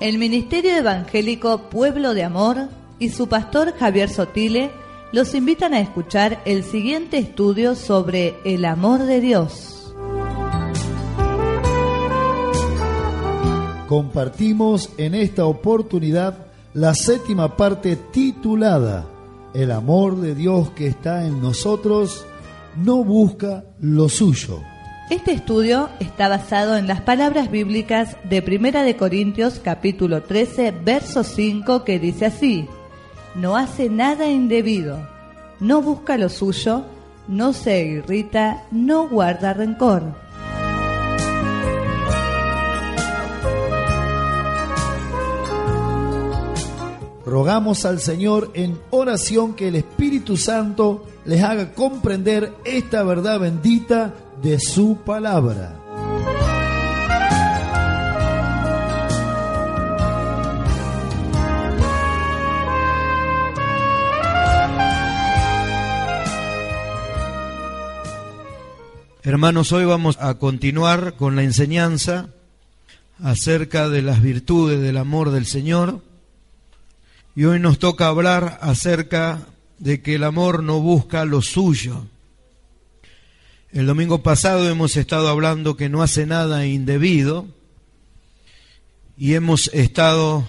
El Ministerio Evangélico Pueblo de Amor y su pastor Javier Sotile los invitan a escuchar el siguiente estudio sobre el amor de Dios. Compartimos en esta oportunidad la séptima parte titulada El amor de Dios que está en nosotros no busca lo suyo. Este estudio está basado en las palabras bíblicas de Primera de Corintios capítulo 13, verso 5 que dice así: No hace nada indebido, no busca lo suyo, no se irrita, no guarda rencor. Rogamos al Señor en oración que el Espíritu Santo les haga comprender esta verdad bendita de su palabra. Hermanos, hoy vamos a continuar con la enseñanza acerca de las virtudes del amor del Señor. Y hoy nos toca hablar acerca de que el amor no busca lo suyo. El domingo pasado hemos estado hablando que no hace nada indebido y hemos estado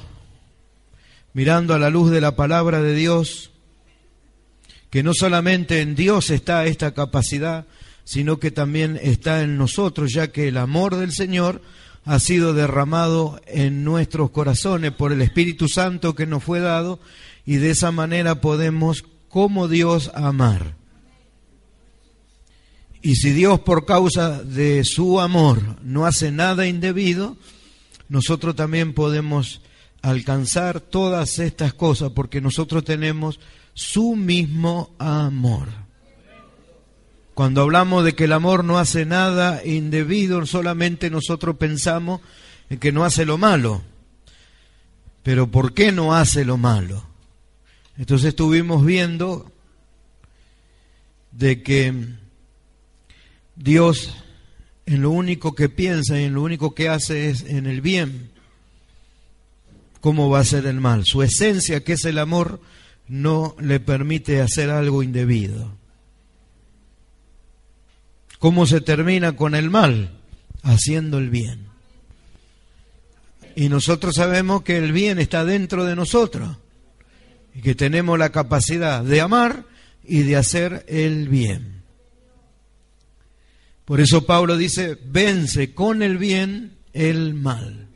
mirando a la luz de la palabra de Dios que no solamente en Dios está esta capacidad, sino que también está en nosotros, ya que el amor del Señor ha sido derramado en nuestros corazones por el Espíritu Santo que nos fue dado y de esa manera podemos, como Dios, amar. Y si Dios por causa de su amor no hace nada indebido, nosotros también podemos alcanzar todas estas cosas porque nosotros tenemos su mismo amor. Cuando hablamos de que el amor no hace nada indebido, solamente nosotros pensamos en que no hace lo malo. Pero ¿por qué no hace lo malo? Entonces estuvimos viendo de que Dios en lo único que piensa y en lo único que hace es en el bien. ¿Cómo va a ser el mal? Su esencia, que es el amor, no le permite hacer algo indebido. ¿Cómo se termina con el mal? Haciendo el bien. Y nosotros sabemos que el bien está dentro de nosotros y que tenemos la capacidad de amar y de hacer el bien. Por eso Pablo dice, vence con el bien el mal.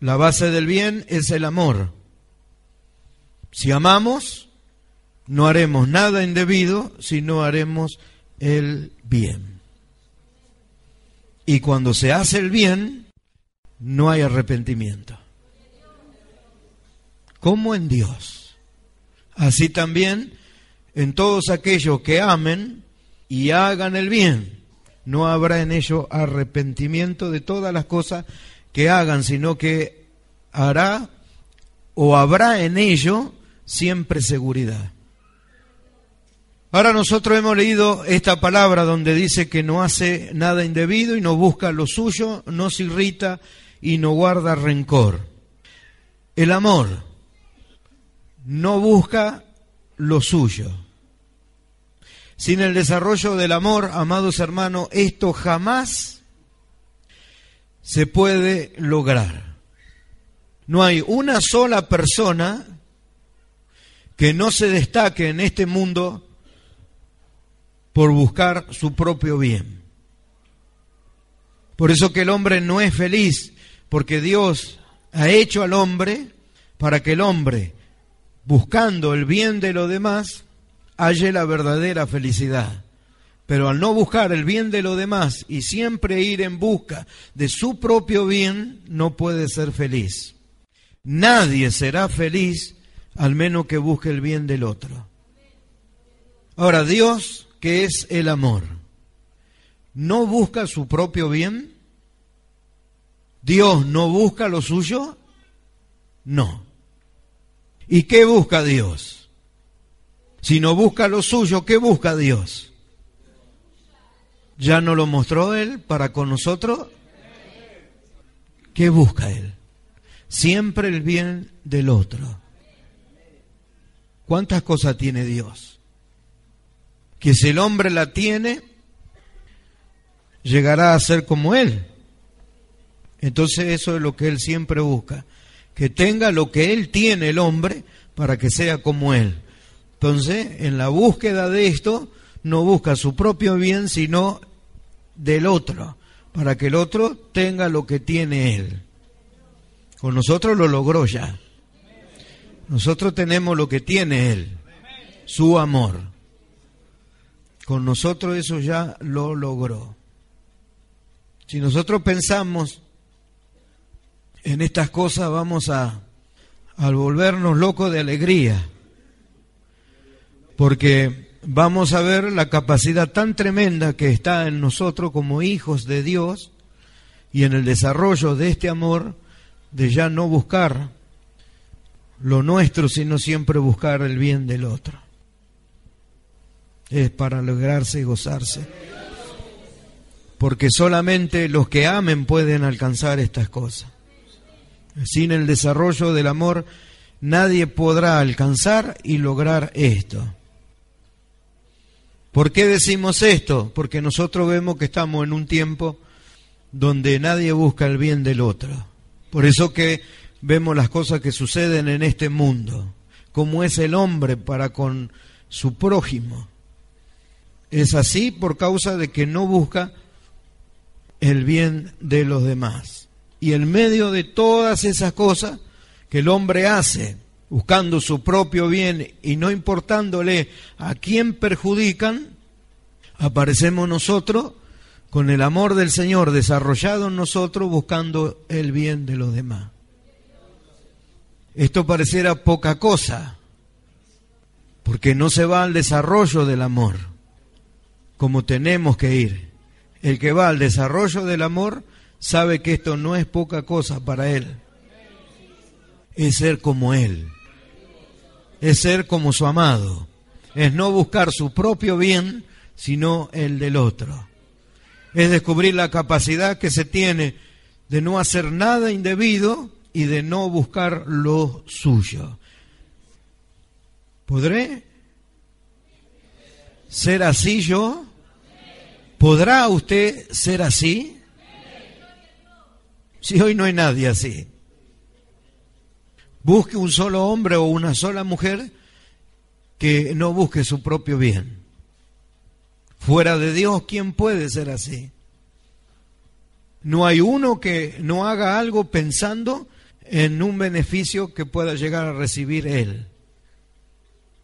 La base del bien es el amor. Si amamos, no haremos nada indebido, sino haremos el bien. Y cuando se hace el bien, no hay arrepentimiento. Como en Dios. Así también en todos aquellos que amen, y hagan el bien, no habrá en ello arrepentimiento de todas las cosas que hagan, sino que hará o habrá en ello siempre seguridad. Ahora nosotros hemos leído esta palabra donde dice que no hace nada indebido y no busca lo suyo, no se irrita y no guarda rencor. El amor no busca lo suyo. Sin el desarrollo del amor, amados hermanos, esto jamás se puede lograr. No hay una sola persona que no se destaque en este mundo por buscar su propio bien. Por eso que el hombre no es feliz, porque Dios ha hecho al hombre para que el hombre, buscando el bien de los demás, halle la verdadera felicidad. Pero al no buscar el bien de los demás y siempre ir en busca de su propio bien, no puede ser feliz. Nadie será feliz al menos que busque el bien del otro. Ahora, Dios, que es el amor, ¿no busca su propio bien? ¿Dios no busca lo suyo? No. ¿Y qué busca Dios? Si no busca lo suyo, ¿qué busca Dios? ¿Ya no lo mostró Él para con nosotros? ¿Qué busca Él? Siempre el bien del otro. ¿Cuántas cosas tiene Dios? Que si el hombre la tiene, llegará a ser como Él. Entonces eso es lo que Él siempre busca, que tenga lo que Él tiene el hombre para que sea como Él. Entonces, en la búsqueda de esto, no busca su propio bien, sino del otro, para que el otro tenga lo que tiene Él. Con nosotros lo logró ya. Nosotros tenemos lo que tiene Él, su amor. Con nosotros eso ya lo logró. Si nosotros pensamos en estas cosas vamos a, a volvernos locos de alegría, porque vamos a ver la capacidad tan tremenda que está en nosotros como hijos de Dios y en el desarrollo de este amor de ya no buscar lo nuestro, sino siempre buscar el bien del otro. Es para alegrarse y gozarse. Porque solamente los que amen pueden alcanzar estas cosas. Sin el desarrollo del amor, nadie podrá alcanzar y lograr esto. ¿Por qué decimos esto? Porque nosotros vemos que estamos en un tiempo donde nadie busca el bien del otro. Por eso que vemos las cosas que suceden en este mundo, como es el hombre para con su prójimo. Es así por causa de que no busca el bien de los demás. Y en medio de todas esas cosas que el hombre hace, buscando su propio bien y no importándole a quién perjudican, aparecemos nosotros con el amor del Señor desarrollado en nosotros buscando el bien de los demás. Esto pareciera poca cosa, porque no se va al desarrollo del amor, como tenemos que ir. El que va al desarrollo del amor sabe que esto no es poca cosa para él. Es ser como él. Es ser como su amado. Es no buscar su propio bien, sino el del otro. Es descubrir la capacidad que se tiene de no hacer nada indebido y de no buscar lo suyo. ¿Podré ser así yo? ¿Podrá usted ser así? Si hoy no hay nadie así. Busque un solo hombre o una sola mujer que no busque su propio bien. Fuera de Dios, ¿quién puede ser así? No hay uno que no haga algo pensando en un beneficio que pueda llegar a recibir él.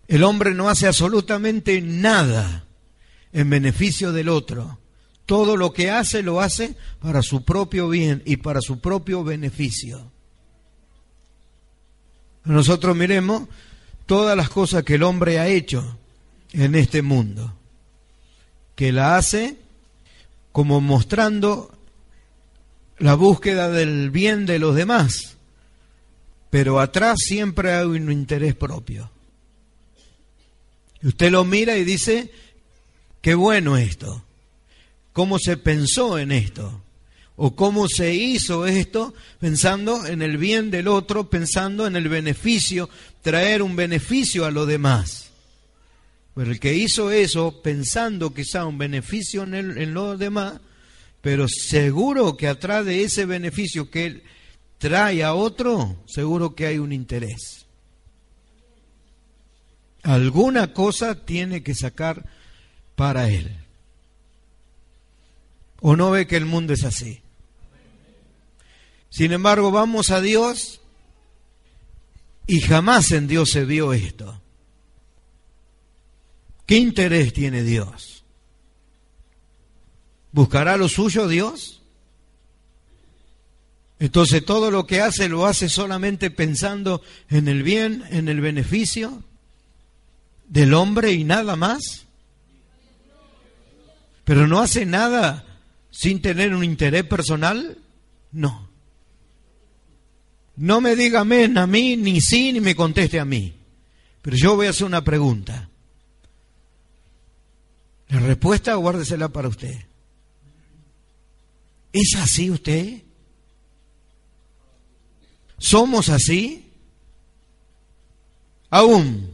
El hombre no hace absolutamente nada en beneficio del otro. Todo lo que hace lo hace para su propio bien y para su propio beneficio. Nosotros miremos todas las cosas que el hombre ha hecho en este mundo, que la hace como mostrando la búsqueda del bien de los demás, pero atrás siempre hay un interés propio. Usted lo mira y dice, qué bueno esto, cómo se pensó en esto o cómo se hizo esto pensando en el bien del otro, pensando en el beneficio, traer un beneficio a los demás. Pero el que hizo eso pensando quizá un beneficio en, los demás, pero seguro que atrás de ese beneficio que él trae a otro, seguro que hay un interés. Alguna cosa tiene que sacar para él. ¿O no ve que el mundo es así? Sin embargo, vamos a Dios y jamás en Dios se vio esto. ¿Qué interés tiene Dios? ¿Buscará lo suyo Dios? Entonces todo lo que hace lo hace solamente pensando en el bien, en el beneficio del hombre y nada más. Pero no hace nada sin tener un interés personal. No. No me diga amén a mí, ni sí, ni me conteste a mí. Pero yo voy a hacer una pregunta. La respuesta guárdesela para usted. ¿Es así usted? ¿Somos así? Aún,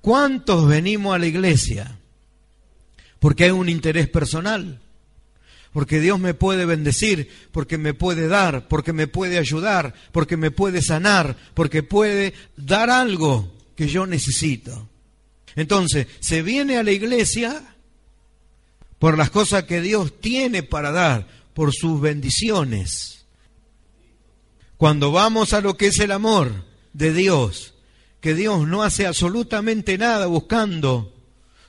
¿cuántos venimos a la iglesia? Porque hay un interés personal, porque Dios me puede bendecir, porque me puede dar, porque me puede ayudar, porque me puede sanar, porque puede dar algo que yo necesito. Entonces, se viene a la iglesia por las cosas que Dios tiene para dar, por sus bendiciones. Cuando vamos a lo que es el amor de Dios, que Dios no hace absolutamente nada buscando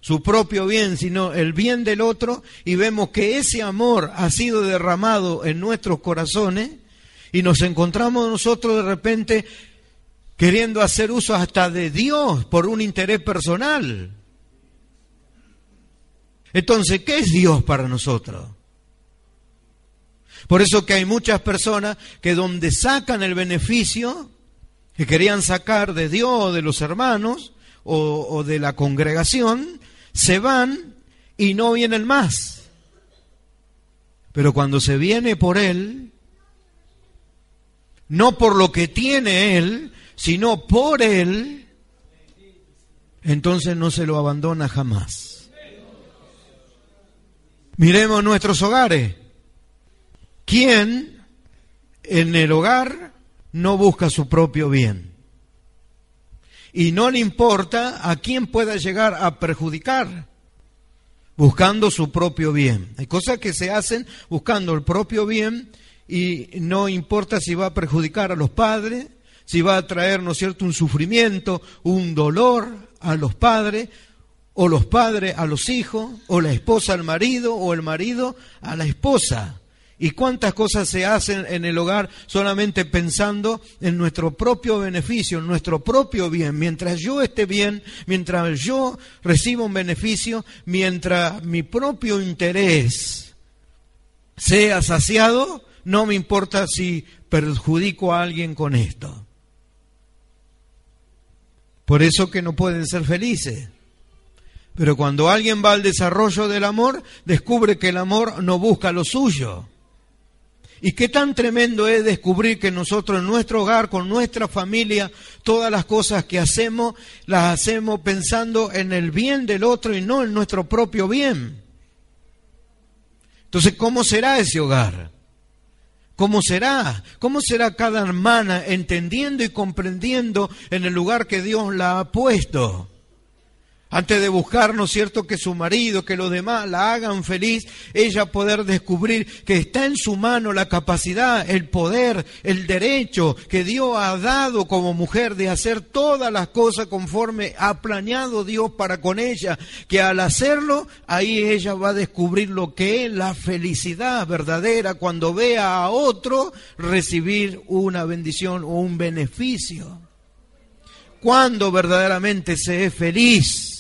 su propio bien, sino el bien del otro, y vemos que ese amor ha sido derramado en nuestros corazones, y nos encontramos nosotros de repente queriendo hacer uso hasta de Dios por un interés personal. Entonces, ¿qué es Dios para nosotros? Por eso que hay muchas personas que donde sacan el beneficio que querían sacar de Dios de los hermanos o, o de la congregación, se van y no vienen más. Pero cuando se viene por Él, no por lo que tiene Él, sino por Él, entonces no se lo abandona jamás. Miremos nuestros hogares. ¿Quién en el hogar no busca su propio bien? Y no le importa a quién pueda llegar a perjudicar, buscando su propio bien. Hay cosas que se hacen buscando el propio bien y no importa si va a perjudicar a los padres, si va a traer, ¿no es cierto?, un sufrimiento, un dolor a los padres, o los padres a los hijos, o la esposa al marido, o el marido a la esposa. ¿Y cuántas cosas se hacen en el hogar solamente pensando en nuestro propio beneficio, en nuestro propio bien? Mientras yo esté bien, mientras yo reciba un beneficio, mientras mi propio interés sea saciado, no me importa si perjudico a alguien con esto. Por eso que no pueden ser felices. Pero cuando alguien va al desarrollo del amor, descubre que el amor no busca lo suyo y qué tan tremendo es descubrir que nosotros en nuestro hogar, con nuestra familia, todas las cosas que hacemos, las hacemos pensando en el bien del otro y no en nuestro propio bien. Entonces, ¿cómo será ese hogar? ¿Cómo será? ¿Cómo será cada hermana entendiendo y comprendiendo en el lugar que Dios la ha puesto? Antes de buscar, ¿no es cierto?, que su marido, que los demás la hagan feliz, ella poder descubrir que está en su mano la capacidad, el poder, el derecho que Dios ha dado como mujer de hacer todas las cosas conforme ha planeado Dios para con ella, que al hacerlo, ahí ella va a descubrir lo que es la felicidad verdadera cuando vea a otro recibir una bendición o un beneficio. Cuando verdaderamente se es feliz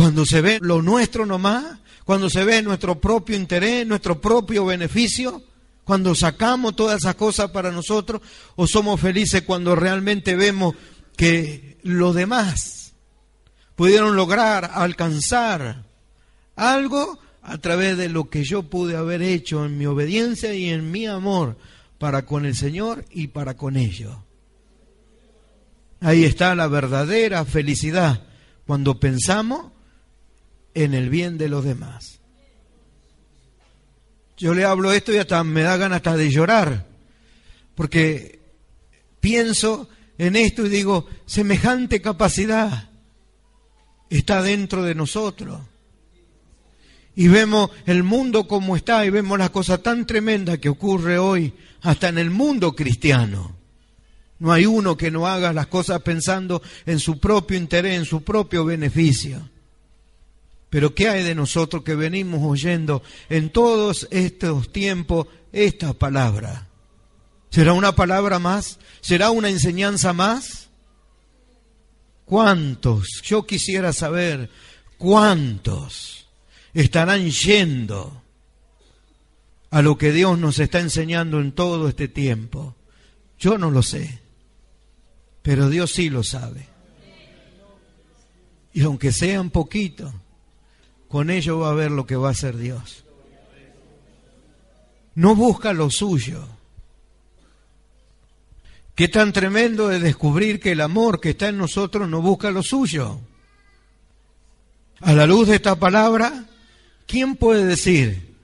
cuando se ve lo nuestro nomás, cuando se ve nuestro propio interés, nuestro propio beneficio, cuando sacamos todas esas cosas para nosotros, o somos felices cuando realmente vemos que los demás pudieron lograr, alcanzar algo a través de lo que yo pude haber hecho en mi obediencia y en mi amor para con el Señor y para con ellos. Ahí está la verdadera felicidad, cuando pensamos en el bien de los demás. Yo le hablo esto y hasta me da ganas hasta de llorar, porque pienso en esto y digo, semejante capacidad está dentro de nosotros. y vemos el mundo como está y vemos las cosas tan tremendas que ocurre hoy hasta en el mundo cristiano. No hay uno que no haga las cosas pensando en su propio interés, en su propio beneficio. Pero ¿qué hay de nosotros que venimos oyendo en todos estos tiempos esta palabra? ¿Será una palabra más? ¿Será una enseñanza más? ¿Cuántos? Yo quisiera saber cuántos estarán yendo a lo que Dios nos está enseñando en todo este tiempo. Yo no lo sé, pero Dios sí lo sabe. Y aunque sean poquito, con ello va a ver lo que va a hacer Dios. No busca lo suyo Qué tan tremendo es descubrir que el amor que está en nosotros no busca lo suyo. A la luz de esta palabra, ¿quién puede decir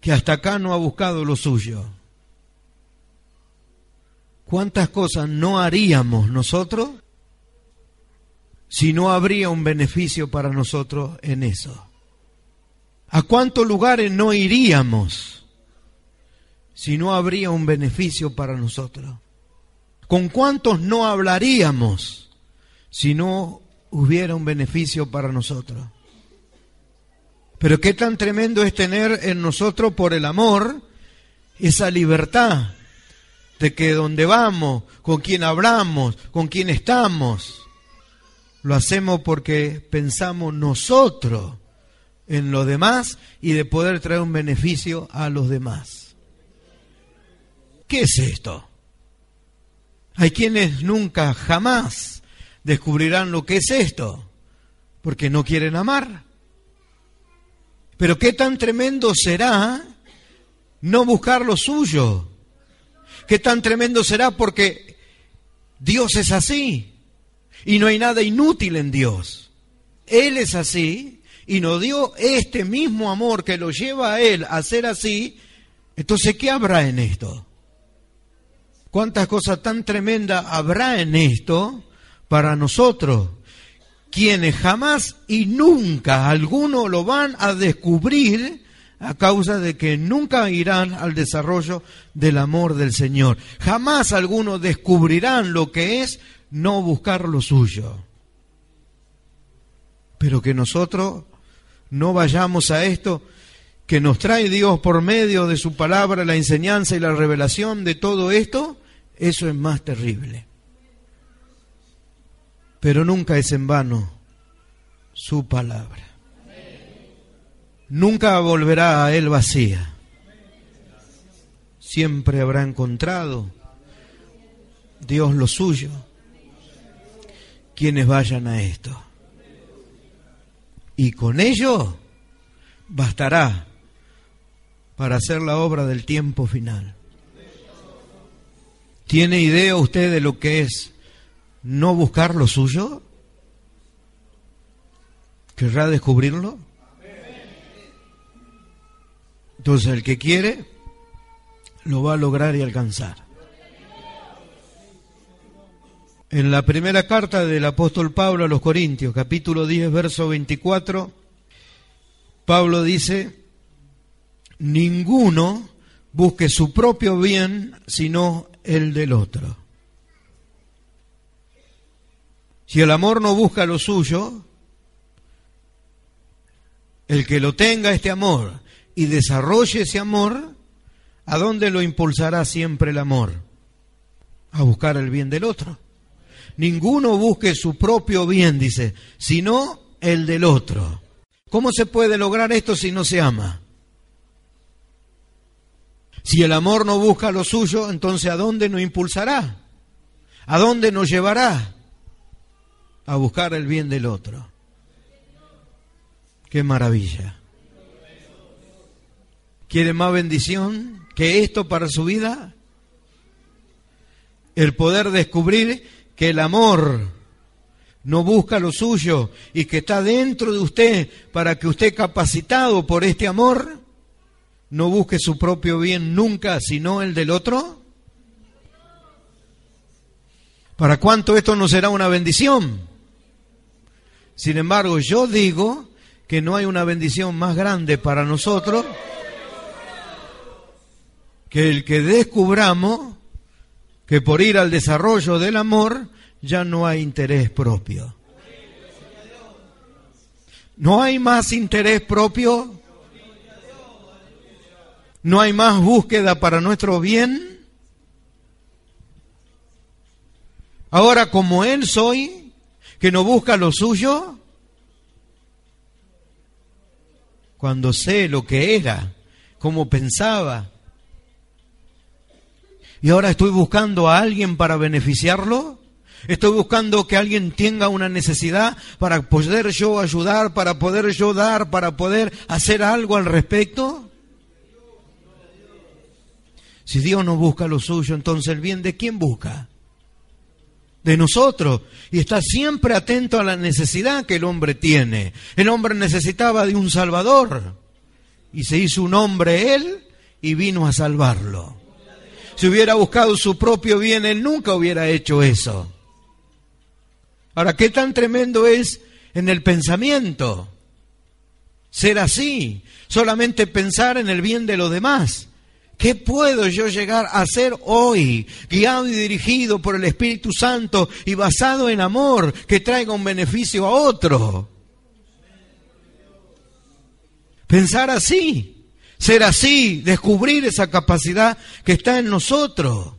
que hasta acá no ha buscado lo suyo? ¿Cuántas cosas no haríamos nosotros si no habría un beneficio para nosotros en eso? ¿A cuántos lugares no iríamos si no habría un beneficio para nosotros? ¿Con cuántos no hablaríamos si no hubiera un beneficio para nosotros? Pero qué tan tremendo es tener en nosotros por el amor esa libertad de que donde vamos, con quien hablamos, con quien estamos, lo hacemos porque pensamos nosotros en los demás y de poder traer un beneficio a los demás. ¿Qué es esto? Hay quienes nunca, jamás descubrirán lo que es esto, porque no quieren amar. Pero qué tan tremendo será no buscar lo suyo. Qué tan tremendo será porque Dios es así y no hay nada inútil en Dios. Él es así y nos dio este mismo amor que lo lleva a Él a ser así. Entonces, ¿qué habrá en esto? cuántas cosas tan tremendas habrá en esto para nosotros, quienes jamás y nunca alguno lo van a descubrir a causa de que nunca irán al desarrollo del amor del Señor. Jamás algunos descubrirán lo que es no buscar lo suyo. Pero que nosotros no vayamos a esto que nos trae Dios por medio de su palabra, la enseñanza y la revelación de todo esto, eso es más terrible. Pero nunca es en vano su palabra. Nunca volverá a él vacía. Siempre habrá encontrado Dios lo suyo quienes vayan a esto. Y con ello bastará para hacer la obra del tiempo final. ¿Tiene idea usted de lo que es no buscar lo suyo? ¿Querrá descubrirlo? Entonces el que quiere lo va a lograr y alcanzar. En la primera carta del apóstol Pablo a los Corintios, capítulo 10, verso 24, Pablo dice, ninguno busque su propio bien, sino el del otro. Si el amor no busca lo suyo, el que lo tenga este amor y desarrolle ese amor, ¿a dónde lo impulsará siempre el amor? A buscar el bien del otro. Ninguno busque su propio bien, dice, sino el del otro. ¿Cómo se puede lograr esto si no se ama? Si el amor no busca lo suyo, entonces ¿a dónde nos impulsará? ¿A dónde nos llevará? A buscar el bien del otro. Qué maravilla. ¿Quiere más bendición que esto para su vida? El poder descubrir que el amor no busca lo suyo y que está dentro de usted para que usted capacitado por este amor no busque su propio bien nunca, sino el del otro? ¿Para cuánto esto no será una bendición? Sin embargo, yo digo que no hay una bendición más grande para nosotros que el que descubramos que por ir al desarrollo del amor ya no hay interés propio. No hay más interés propio. No hay más búsqueda para nuestro bien. Ahora como Él soy, que no busca lo suyo, cuando sé lo que era, cómo pensaba, y ahora estoy buscando a alguien para beneficiarlo, estoy buscando que alguien tenga una necesidad para poder yo ayudar, para poder yo dar, para poder hacer algo al respecto. Si Dios no busca lo suyo, entonces el bien de quién busca? de nosotros y está siempre atento a la necesidad que el hombre tiene. El hombre necesitaba de un Salvador y se hizo un hombre él y vino a salvarlo. Si hubiera buscado su propio bien, él nunca hubiera hecho eso. Ahora, ¿qué tan tremendo es en el pensamiento? Ser así, solamente pensar en el bien de los demás. ¿Qué puedo yo llegar a hacer hoy, guiado y dirigido por el Espíritu Santo y basado en amor que traiga un beneficio a otro? Pensar así, ser así, descubrir esa capacidad que está en nosotros.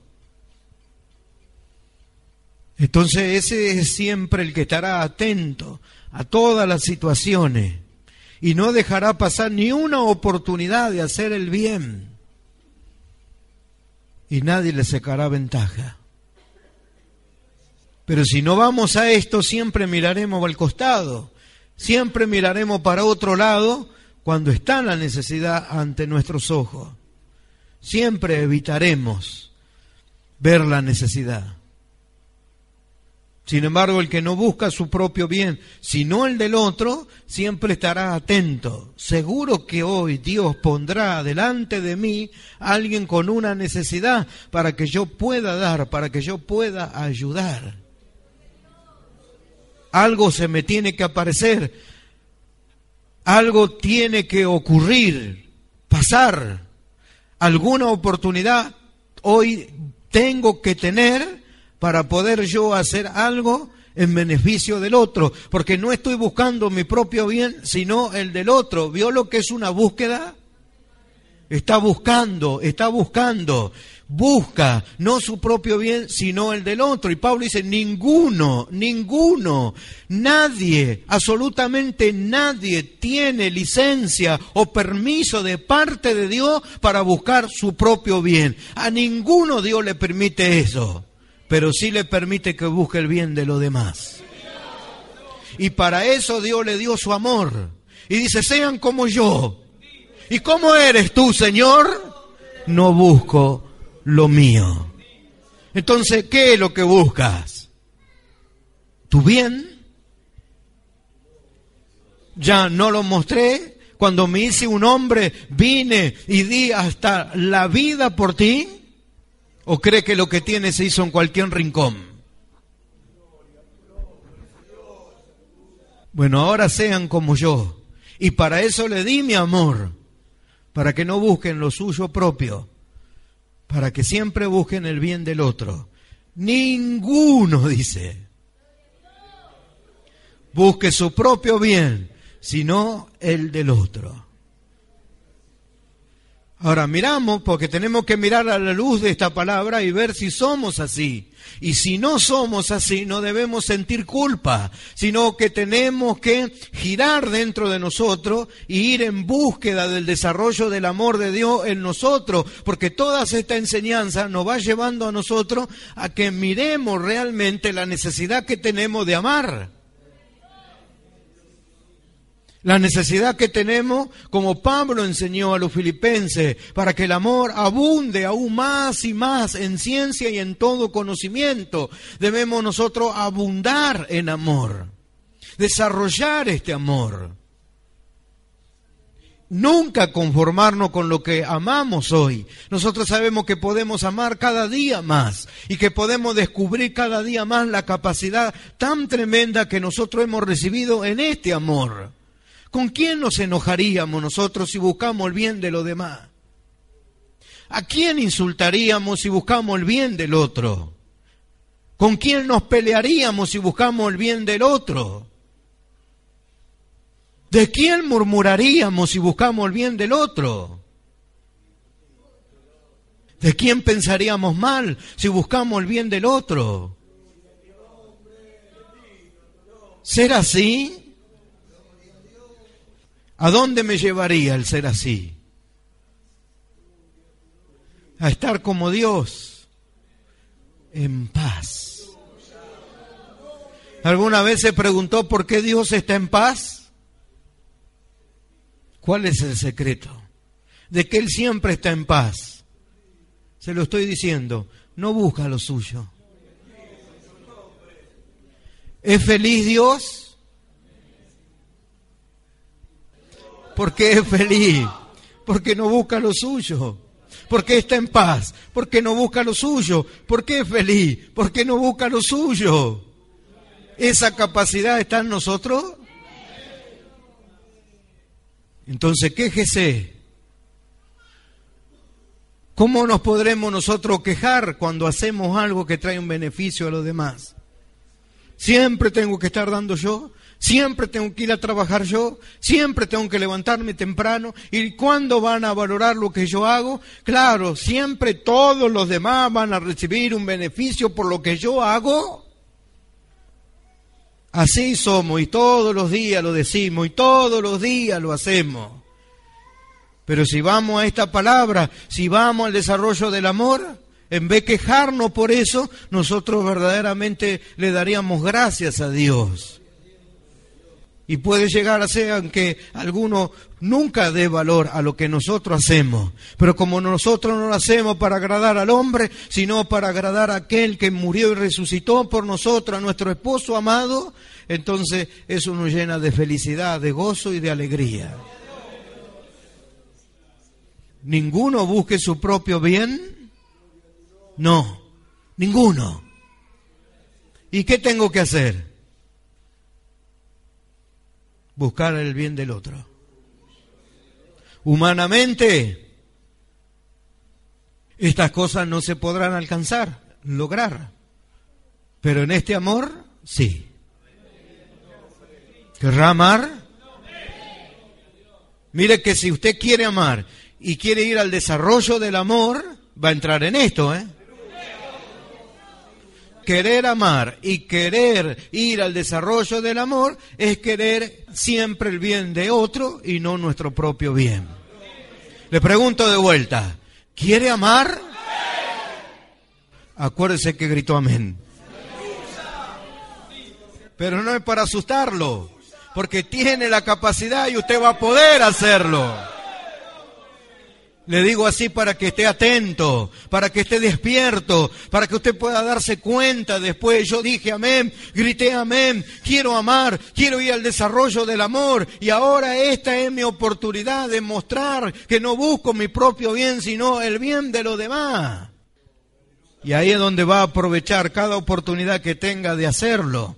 Entonces ese es siempre el que estará atento a todas las situaciones y no dejará pasar ni una oportunidad de hacer el bien y nadie le sacará ventaja. Pero si no vamos a esto, siempre miraremos al costado, siempre miraremos para otro lado cuando está la necesidad ante nuestros ojos. Siempre evitaremos ver la necesidad. Sin embargo, el que no busca su propio bien, sino el del otro, siempre estará atento. Seguro que hoy Dios pondrá delante de mí alguien con una necesidad para que yo pueda dar, para que yo pueda ayudar. Algo se me tiene que aparecer, algo tiene que ocurrir, pasar. Alguna oportunidad hoy tengo que tener para poder yo hacer algo en beneficio del otro, porque no estoy buscando mi propio bien, sino el del otro. ¿Vio lo que es una búsqueda? Está buscando, está buscando, busca no su propio bien, sino el del otro. Y Pablo dice, ninguno, ninguno, nadie, absolutamente nadie tiene licencia o permiso de parte de Dios para buscar su propio bien. A ninguno Dios le permite eso pero sí le permite que busque el bien de los demás. Y para eso Dios le dio su amor. Y dice, sean como yo. ¿Y cómo eres tú, Señor? No busco lo mío. Entonces, ¿qué es lo que buscas? ¿Tu bien? Ya no lo mostré. Cuando me hice un hombre, vine y di hasta la vida por ti. ¿O cree que lo que tiene se hizo en cualquier rincón? Bueno, ahora sean como yo. Y para eso le di mi amor, para que no busquen lo suyo propio, para que siempre busquen el bien del otro. Ninguno, dice, busque su propio bien, sino el del otro. Ahora miramos porque tenemos que mirar a la luz de esta palabra y ver si somos así. Y si no somos así, no debemos sentir culpa, sino que tenemos que girar dentro de nosotros y ir en búsqueda del desarrollo del amor de Dios en nosotros, porque toda esta enseñanza nos va llevando a nosotros a que miremos realmente la necesidad que tenemos de amar la necesidad que tenemos, como Pablo enseñó a los filipenses, para que el amor abunde aún más y más en ciencia y en todo conocimiento. Debemos nosotros abundar en amor, desarrollar este amor. Nunca conformarnos con lo que amamos hoy. Nosotros sabemos que podemos amar cada día más y que podemos descubrir cada día más la capacidad tan tremenda que nosotros hemos recibido en este amor ¿Con quién nos enojaríamos nosotros si buscamos el bien de los demás? ¿A quién insultaríamos si buscamos el bien del otro? ¿Con quién nos pelearíamos si buscamos el bien del otro? ¿De quién murmuraríamos si buscamos el bien del otro? ¿De quién pensaríamos mal si buscamos el bien del otro? ¿Ser así? ¿A dónde me llevaría el ser así? A estar como Dios, en paz. ¿Alguna vez se preguntó por qué Dios está en paz? ¿Cuál es el secreto? De que Él siempre está en paz. Se lo estoy diciendo, no busca lo suyo. ¿Es feliz Dios? ¿Por qué es feliz? Porque no busca lo suyo. Porque está en paz. Porque no busca lo suyo. ¿Por qué es feliz? Porque no busca lo suyo. ¿Esa capacidad está en nosotros? Entonces, quéjese. ¿Cómo nos podremos nosotros quejar cuando hacemos algo que trae un beneficio a los demás? Siempre tengo que estar dando yo, siempre tengo que ir a trabajar yo, siempre tengo que levantarme temprano. ¿Y cuándo van a valorar lo que yo hago? Claro, siempre todos los demás van a recibir un beneficio por lo que yo hago. Así somos y todos los días lo decimos y todos los días lo hacemos. Pero si vamos a esta palabra, si vamos al desarrollo del amor, en vez de quejarnos por eso, nosotros verdaderamente le daríamos gracias a Dios. Y puede llegar a ser que alguno nunca dé valor a lo que nosotros hacemos. Pero como nosotros no lo hacemos para agradar al hombre, sino para agradar a aquel que murió y resucitó por nosotros, a nuestro esposo amado, entonces eso nos llena de felicidad, de gozo y de alegría. Ninguno busque su propio bien no, ninguno. ¿Y qué tengo que hacer? Buscar el bien del otro. Humanamente, estas cosas no se podrán alcanzar, lograr. Pero en este amor, sí. ¿Querrá amar? Mire que si usted quiere amar y quiere ir al desarrollo del amor, va a entrar en esto, ¿eh? Querer amar y querer ir al desarrollo del amor es querer siempre el bien de otro y no nuestro propio bien. Le pregunto de vuelta, ¿quiere amar? Acuérdese que gritó amén. Pero no es para asustarlo, porque tiene la capacidad y usted va a poder hacerlo. Le digo así para que esté atento, para que esté despierto, para que usted pueda darse cuenta después. Yo dije amén, grité amén, quiero amar, quiero ir al desarrollo del amor y ahora esta es mi oportunidad de mostrar que no busco mi propio bien, sino el bien de los demás. Y ahí es donde va a aprovechar cada oportunidad que tenga de hacerlo.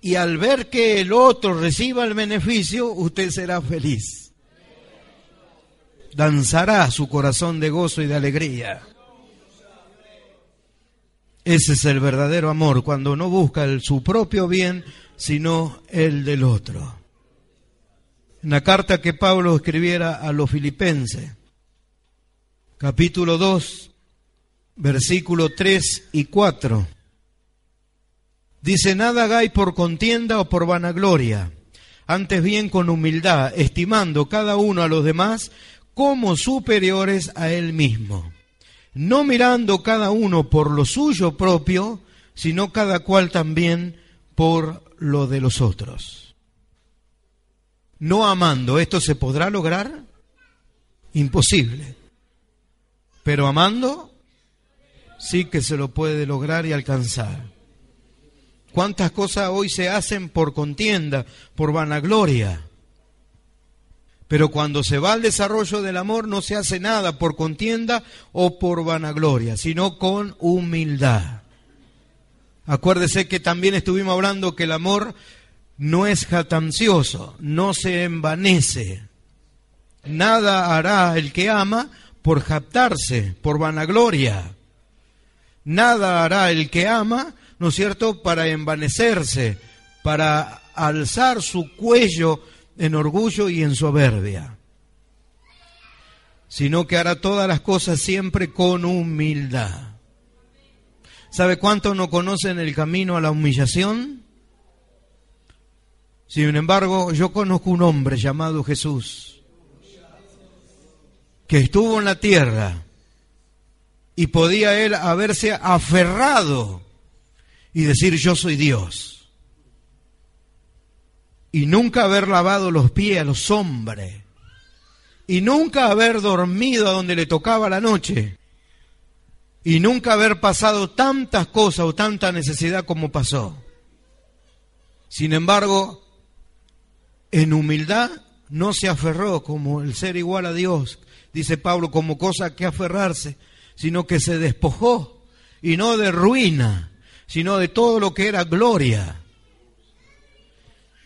Y al ver que el otro reciba el beneficio, usted será feliz danzará su corazón de gozo y de alegría. Ese es el verdadero amor, cuando no busca el, su propio bien, sino el del otro. En la carta que Pablo escribiera a los filipenses, capítulo 2, versículo 3 y 4, dice, nada hagáis por contienda o por vanagloria, antes bien con humildad, estimando cada uno a los demás como superiores a él mismo, no mirando cada uno por lo suyo propio, sino cada cual también por lo de los otros. No amando, ¿esto se podrá lograr? Imposible. Pero amando, sí que se lo puede lograr y alcanzar. ¿Cuántas cosas hoy se hacen por contienda, por vanagloria? Pero cuando se va al desarrollo del amor no se hace nada por contienda o por vanagloria, sino con humildad. Acuérdese que también estuvimos hablando que el amor no es jatancioso, no se envanece. Nada hará el que ama por jactarse, por vanagloria. Nada hará el que ama, ¿no es cierto?, para envanecerse, para alzar su cuello en orgullo y en soberbia, sino que hará todas las cosas siempre con humildad. ¿Sabe cuántos no conocen el camino a la humillación? Sin embargo, yo conozco un hombre llamado Jesús, que estuvo en la tierra y podía él haberse aferrado y decir yo soy Dios. Y nunca haber lavado los pies a los hombres. Y nunca haber dormido a donde le tocaba la noche. Y nunca haber pasado tantas cosas o tanta necesidad como pasó. Sin embargo, en humildad no se aferró como el ser igual a Dios, dice Pablo, como cosa que aferrarse, sino que se despojó, y no de ruina, sino de todo lo que era gloria.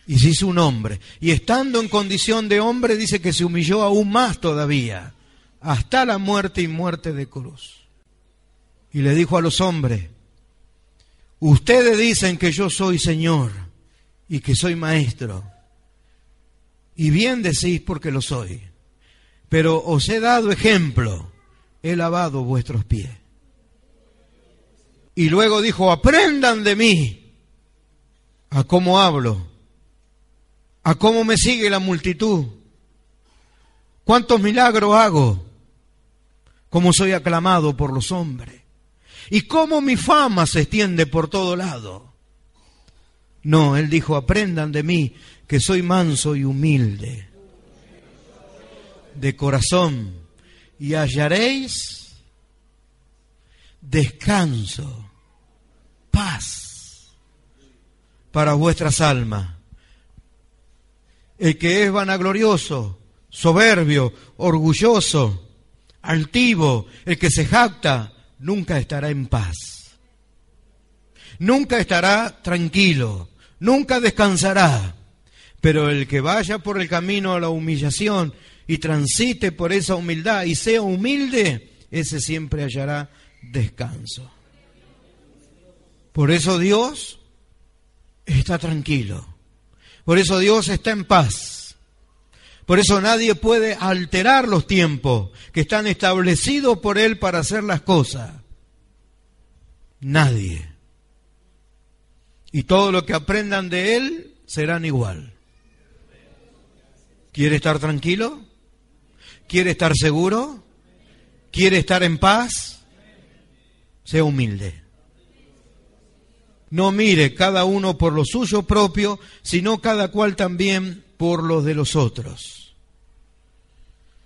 Y se hizo un hombre. Y estando en condición de hombre, dice que se humilló aún más todavía, hasta la muerte y muerte de cruz. Y le dijo a los hombres, ustedes dicen que yo soy Señor y que soy maestro. Y bien decís porque lo soy. Pero os he dado ejemplo, he lavado vuestros pies. Y luego dijo, aprendan de mí a cómo hablo, a cómo me sigue la multitud, cuántos milagros hago, cómo soy aclamado por los hombres y cómo mi fama se extiende por todo lado. No, él dijo, aprendan de mí que soy manso y humilde de corazón y hallaréis descanso paz para vuestras almas. El que es vanaglorioso, soberbio, orgulloso, altivo, el que se jacta, nunca estará en paz. Nunca estará tranquilo, nunca descansará. Pero el que vaya por el camino a la humillación y transite por esa humildad y sea humilde, ese siempre hallará descanso. Por eso Dios está tranquilo. Por eso Dios está en paz. Por eso nadie puede alterar los tiempos que están establecidos por Él para hacer las cosas. Nadie. Y todo lo que aprendan de Él serán igual. ¿Quiere estar tranquilo? ¿Quiere estar seguro? ¿Quiere estar en paz? Sea humilde no mire cada uno por lo suyo propio, sino cada cual también por los de los otros.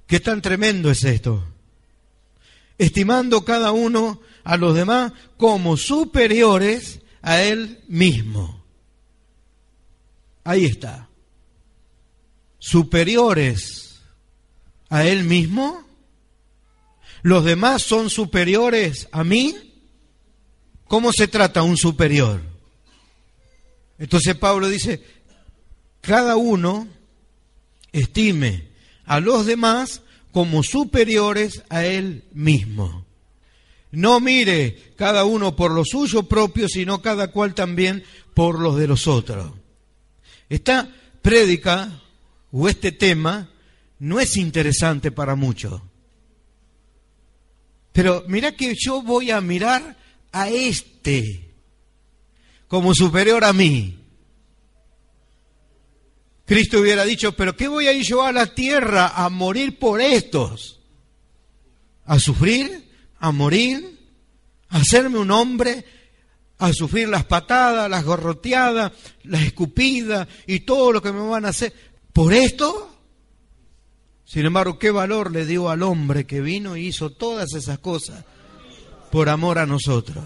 ¿Qué tan tremendo es esto? Estimando cada uno a los demás como superiores a él mismo. Ahí está. Superiores a él mismo. Los demás son superiores a mí. ¿Cómo se trata un superior? Entonces Pablo dice, cada uno estime a los demás como superiores a él mismo. No mire cada uno por lo suyo propio, sino cada cual también por los de los otros. Esta prédica o este tema no es interesante para muchos. Pero mira que yo voy a mirar a este como superior a mí. Cristo hubiera dicho, pero ¿qué voy a ir yo a la tierra a morir por estos? ¿A sufrir? ¿A morir? ¿A hacerme un hombre? ¿A sufrir las patadas, las gorroteadas, las escupidas y todo lo que me van a hacer? ¿Por esto? Sin embargo, ¿qué valor le dio al hombre que vino y hizo todas esas cosas por amor a nosotros.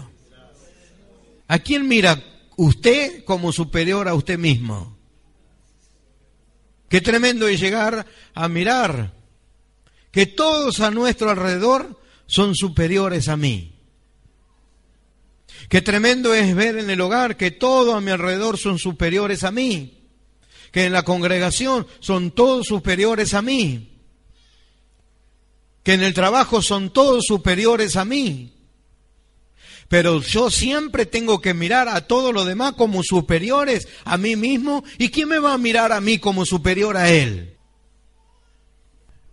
¿A quién mira usted como superior a usted mismo? Qué tremendo es llegar a mirar que todos a nuestro alrededor son superiores a mí. Qué tremendo es ver en el hogar que todos a mi alrededor son superiores a mí. que en la congregación son todos superiores a mí, que en el trabajo son todos superiores a mí. Pero yo siempre tengo que mirar a todo lo demás como superiores a mí mismo. ¿Y quién me va a mirar a mí como superior a él?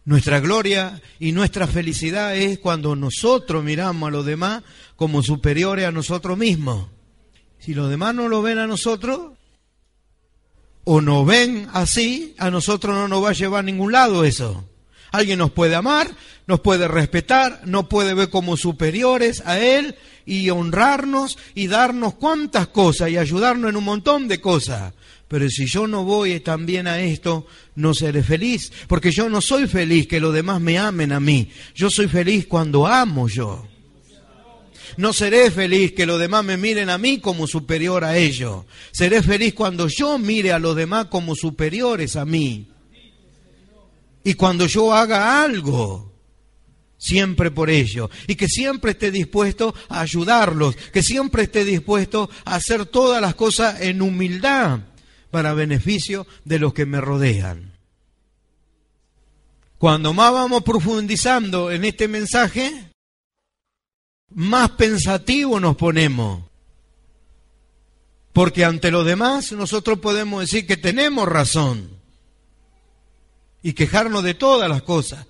Nuestra gloria y nuestra felicidad es cuando nosotros miramos a los demás como superiores a nosotros mismos. Si los demás no lo ven a nosotros, o nos ven así, a nosotros no nos va a llevar a ningún lado eso. Alguien nos puede amar, nos puede respetar, nos puede ver como superiores a Él y honrarnos y darnos cuantas cosas y ayudarnos en un montón de cosas. Pero si yo no voy también a esto, no seré feliz, porque yo no soy feliz que los demás me amen a mí. Yo soy feliz cuando amo yo. No seré feliz que los demás me miren a mí como superior a ellos. Seré feliz cuando yo mire a los demás como superiores a mí. Y cuando yo haga algo, siempre por ello. Y que siempre esté dispuesto a ayudarlos, que siempre esté dispuesto a hacer todas las cosas en humildad para beneficio de los que me rodean. Cuando más vamos profundizando en este mensaje, más pensativo nos ponemos. Porque ante los demás nosotros podemos decir que tenemos razón y quejarnos de todas las cosas.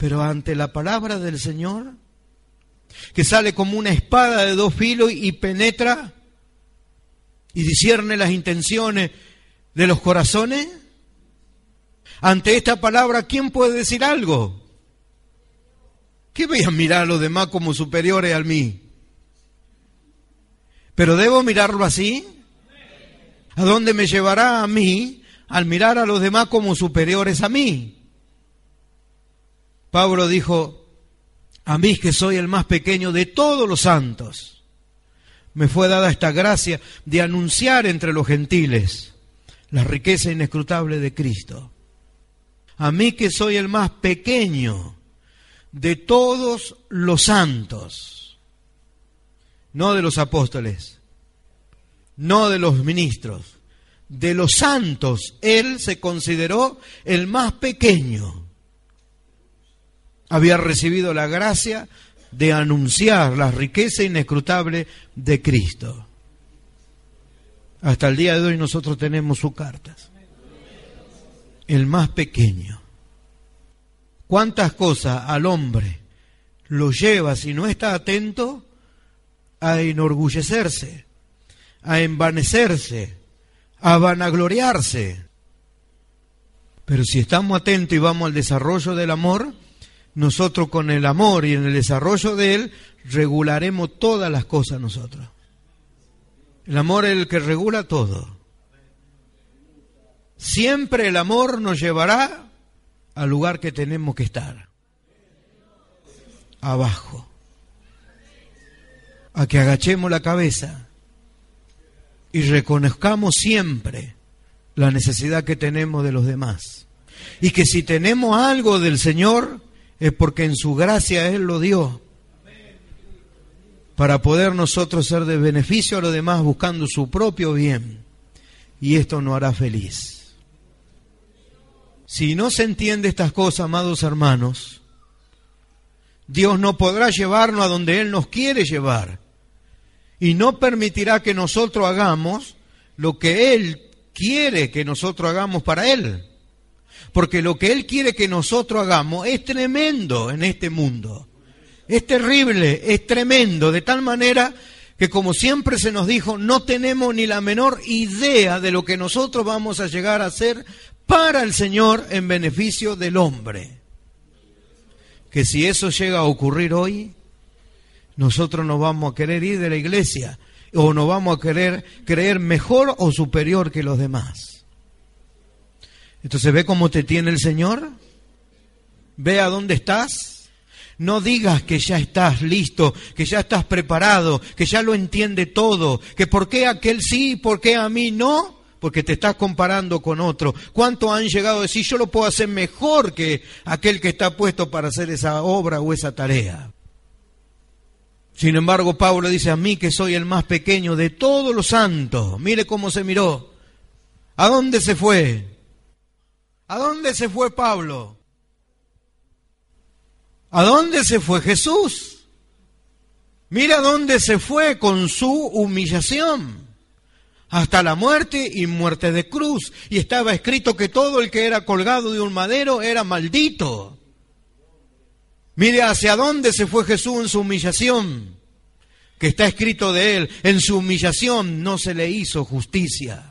Pero ante la palabra del Señor, que sale como una espada de dos filos y penetra y discierne las intenciones de los corazones? Ante esta palabra, ¿quién puede decir algo? ¿Qué voy a mirar a los demás como superiores a mí? ¿Pero debo mirarlo así? ¿A dónde me llevará a mí al mirar a los demás como superiores a mí? Pablo dijo, a mí que soy el más pequeño de todos los santos, me fue dada esta gracia de anunciar entre los gentiles la riqueza inescrutable de Cristo. A mí que soy el más pequeño de todos los santos, no de los apóstoles, no de los ministros, de los santos, él se consideró el más pequeño. Había recibido la gracia de anunciar la riqueza inescrutable de Cristo. Hasta el día de hoy nosotros tenemos sus cartas. El más pequeño. ¿Cuántas cosas al hombre lo lleva, si no está atento, a enorgullecerse, a envanecerse, a vanagloriarse? Pero si estamos atentos y vamos al desarrollo del amor, nosotros con el amor y en el desarrollo de él regularemos todas las cosas nosotros. El amor es el que regula todo. Siempre el amor nos llevará al lugar que tenemos que estar. Abajo. A que agachemos la cabeza y reconozcamos siempre la necesidad que tenemos de los demás. Y que si tenemos algo del Señor es porque en su gracia Él lo dio para poder nosotros ser de beneficio a los demás buscando su propio bien. Y esto nos hará feliz. Si no se entiende estas cosas, amados hermanos, Dios no podrá llevarnos a donde Él nos quiere llevar. Y no permitirá que nosotros hagamos lo que Él quiere que nosotros hagamos para Él. Porque lo que Él quiere que nosotros hagamos es tremendo en este mundo. Es terrible, es tremendo, de tal manera que como siempre se nos dijo, no tenemos ni la menor idea de lo que nosotros vamos a llegar a hacer para el Señor en beneficio del hombre. Que si eso llega a ocurrir hoy, nosotros nos vamos a querer ir de la iglesia o nos vamos a querer creer mejor o superior que los demás. Entonces, ¿ve cómo te tiene el Señor? ¿Ve a dónde estás? No digas que ya estás listo, que ya estás preparado, que ya lo entiende todo, que por qué aquel sí, por qué a mí no, porque te estás comparando con otro. ¿Cuántos han llegado a decir yo lo puedo hacer mejor que aquel que está puesto para hacer esa obra o esa tarea? Sin embargo, Pablo dice a mí que soy el más pequeño de todos los santos. Mire cómo se miró. ¿A dónde se fue? ¿A dónde se fue Pablo? ¿A dónde se fue Jesús? Mira dónde se fue con su humillación. Hasta la muerte y muerte de cruz. Y estaba escrito que todo el que era colgado de un madero era maldito. Mire hacia dónde se fue Jesús en su humillación. Que está escrito de él. En su humillación no se le hizo justicia.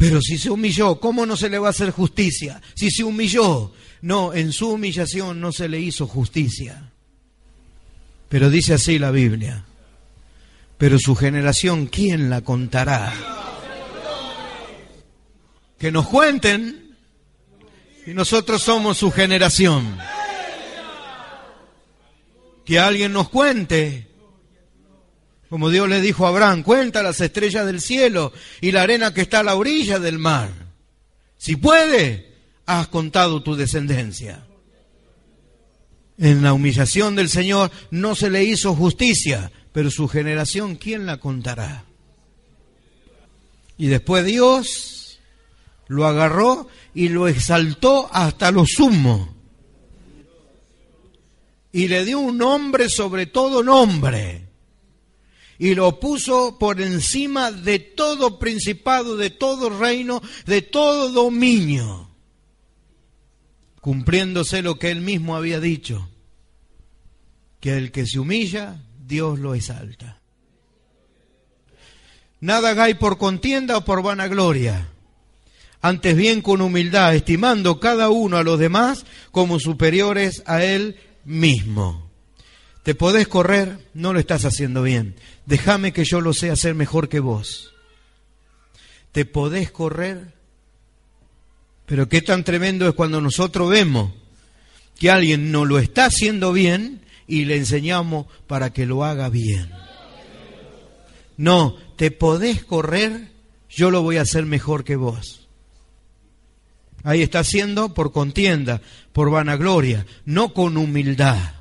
Pero si se humilló, ¿cómo no se le va a hacer justicia? Si se humilló, no, en su humillación no se le hizo justicia. Pero dice así la Biblia. Pero su generación, ¿quién la contará? Que nos cuenten y nosotros somos su generación. Que alguien nos cuente como Dios le dijo a Abraham, cuenta las estrellas del cielo y la arena que está a la orilla del mar. Si puede, has contado tu descendencia. En la humillación del Señor no se le hizo justicia, pero su generación, ¿quién la contará? Y después Dios lo agarró y lo exaltó hasta lo sumo. Y le dio un nombre sobre todo nombre y lo puso por encima de todo principado, de todo reino, de todo dominio, cumpliéndose lo que él mismo había dicho, que el que se humilla, Dios lo exalta. Nada hagáis por contienda o por vanagloria, antes bien con humildad, estimando cada uno a los demás como superiores a él mismo. Te podés correr, no lo estás haciendo bien. Déjame que yo lo sé hacer mejor que vos. Te podés correr, pero qué tan tremendo es cuando nosotros vemos que alguien no lo está haciendo bien y le enseñamos para que lo haga bien. No, te podés correr, yo lo voy a hacer mejor que vos. Ahí está haciendo por contienda, por vanagloria, no con humildad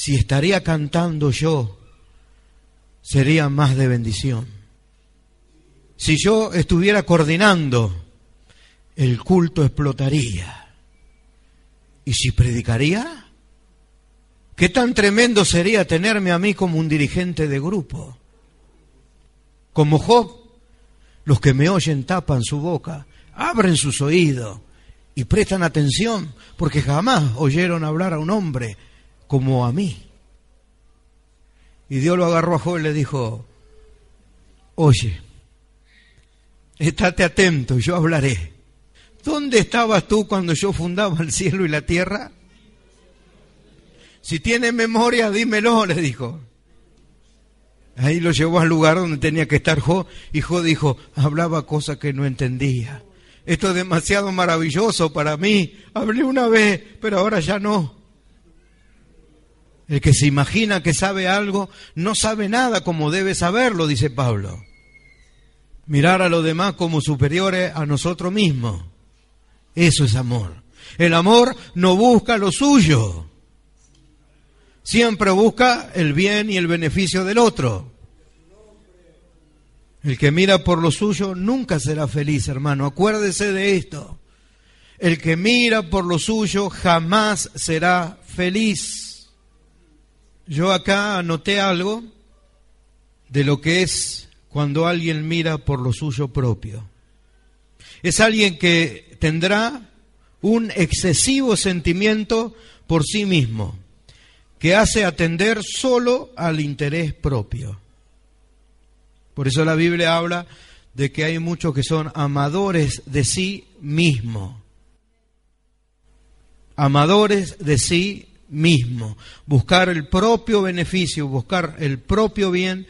si estaría cantando yo, sería más de bendición. Si yo estuviera coordinando, el culto explotaría. ¿Y si predicaría? ¿Qué tan tremendo sería tenerme a mí como un dirigente de grupo? Como Job, los que me oyen tapan su boca, abren sus oídos y prestan atención, porque jamás oyeron hablar a un hombre como a mí. Y Dios lo agarró a Job y le dijo, oye, estate atento, yo hablaré. ¿Dónde estabas tú cuando yo fundaba el cielo y la tierra? Si tienes memoria, dímelo, le dijo. Ahí lo llevó al lugar donde tenía que estar Job y Job dijo, hablaba cosas que no entendía. Esto es demasiado maravilloso para mí. Hablé una vez, pero ahora ya no. El que se imagina que sabe algo no sabe nada como debe saberlo, dice Pablo. Mirar a los demás como superiores a nosotros mismos. Eso es amor. El amor no busca lo suyo. Siempre busca el bien y el beneficio del otro. El que mira por lo suyo nunca será feliz, hermano. Acuérdese de esto. El que mira por lo suyo jamás será feliz. Yo acá anoté algo de lo que es cuando alguien mira por lo suyo propio. Es alguien que tendrá un excesivo sentimiento por sí mismo, que hace atender solo al interés propio. Por eso la Biblia habla de que hay muchos que son amadores de sí mismo. Amadores de sí mismo. Buscar el propio beneficio, buscar el propio bien,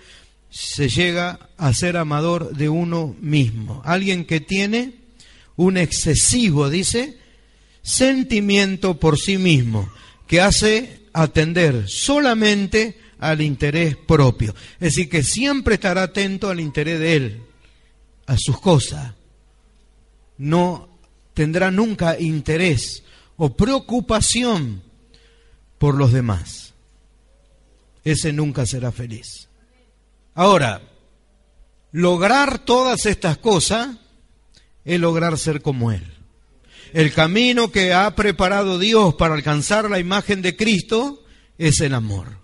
se llega a ser amador de uno mismo. Alguien que tiene un excesivo, dice, sentimiento por sí mismo, que hace atender solamente al interés propio. Es decir, que siempre estará atento al interés de él, a sus cosas. No tendrá nunca interés o preocupación por los demás. Ese nunca será feliz. Ahora, lograr todas estas cosas es lograr ser como Él. El camino que ha preparado Dios para alcanzar la imagen de Cristo es el amor.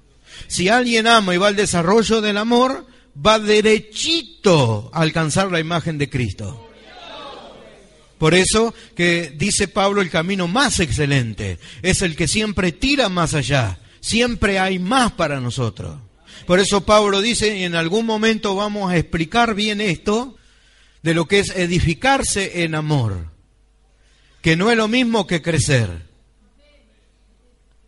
Si alguien ama y va al desarrollo del amor, va derechito a alcanzar la imagen de Cristo. Por eso que dice Pablo el camino más excelente es el que siempre tira más allá, siempre hay más para nosotros. Por eso Pablo dice, en algún momento vamos a explicar bien esto, de lo que es edificarse en amor, que no es lo mismo que crecer.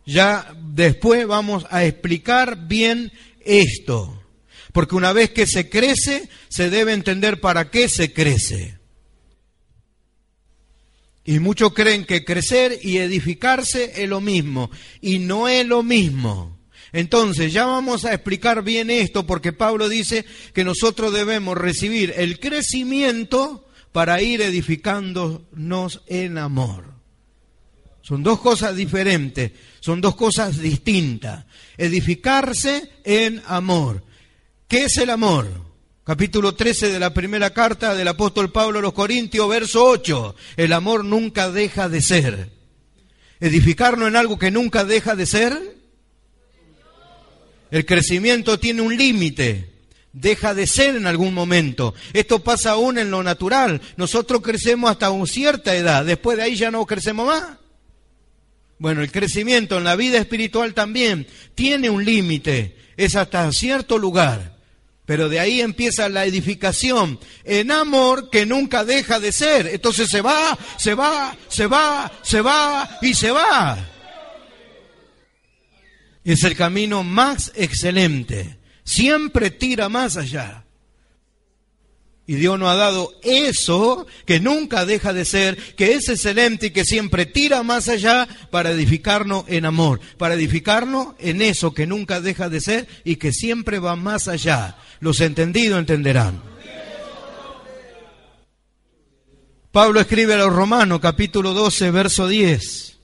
Ya después vamos a explicar bien esto, porque una vez que se crece, se debe entender para qué se crece. Y muchos creen que crecer y edificarse es lo mismo, y no es lo mismo. Entonces, ya vamos a explicar bien esto porque Pablo dice que nosotros debemos recibir el crecimiento para ir edificándonos en amor. Son dos cosas diferentes, son dos cosas distintas. Edificarse en amor. ¿Qué es el amor? Capítulo 13 de la primera carta del apóstol Pablo a los Corintios, verso 8. El amor nunca deja de ser. Edificarnos en algo que nunca deja de ser el crecimiento tiene un límite, deja de ser en algún momento. Esto pasa aún en lo natural. Nosotros crecemos hasta una cierta edad, después de ahí ya no crecemos más. Bueno, el crecimiento en la vida espiritual también tiene un límite, es hasta cierto lugar. Pero de ahí empieza la edificación en amor que nunca deja de ser. Entonces se va, se va, se va, se va y se va es el camino más excelente. Siempre tira más allá. Y Dios nos ha dado eso que nunca deja de ser, que es excelente y que siempre tira más allá para edificarnos en amor, para edificarnos en eso que nunca deja de ser y que siempre va más allá. Los entendidos entenderán. Pablo escribe a los Romanos capítulo 12, verso 10.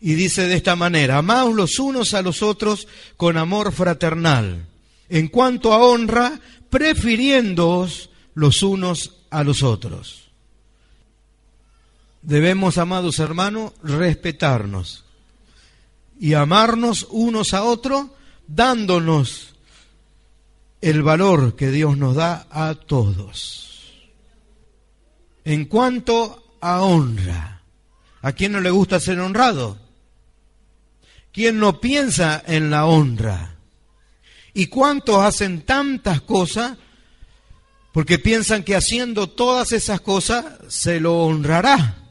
Y dice de esta manera, amaos los unos a los otros con amor fraternal. En cuanto a honra, prefiriéndoos los unos a los otros. Debemos, amados hermanos, respetarnos y amarnos unos a otros, dándonos el valor que Dios nos da a todos. En cuanto a honra, ¿a quién no le gusta ser honrado? ¿Quién no piensa en la honra? ¿Y cuántos hacen tantas cosas porque piensan que haciendo todas esas cosas se lo honrará?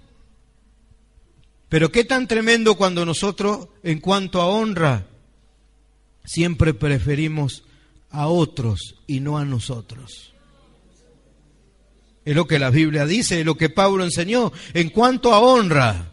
Pero qué tan tremendo cuando nosotros, en cuanto a honra, siempre preferimos a otros y no a nosotros. Es lo que la Biblia dice, es lo que Pablo enseñó. En cuanto a honra,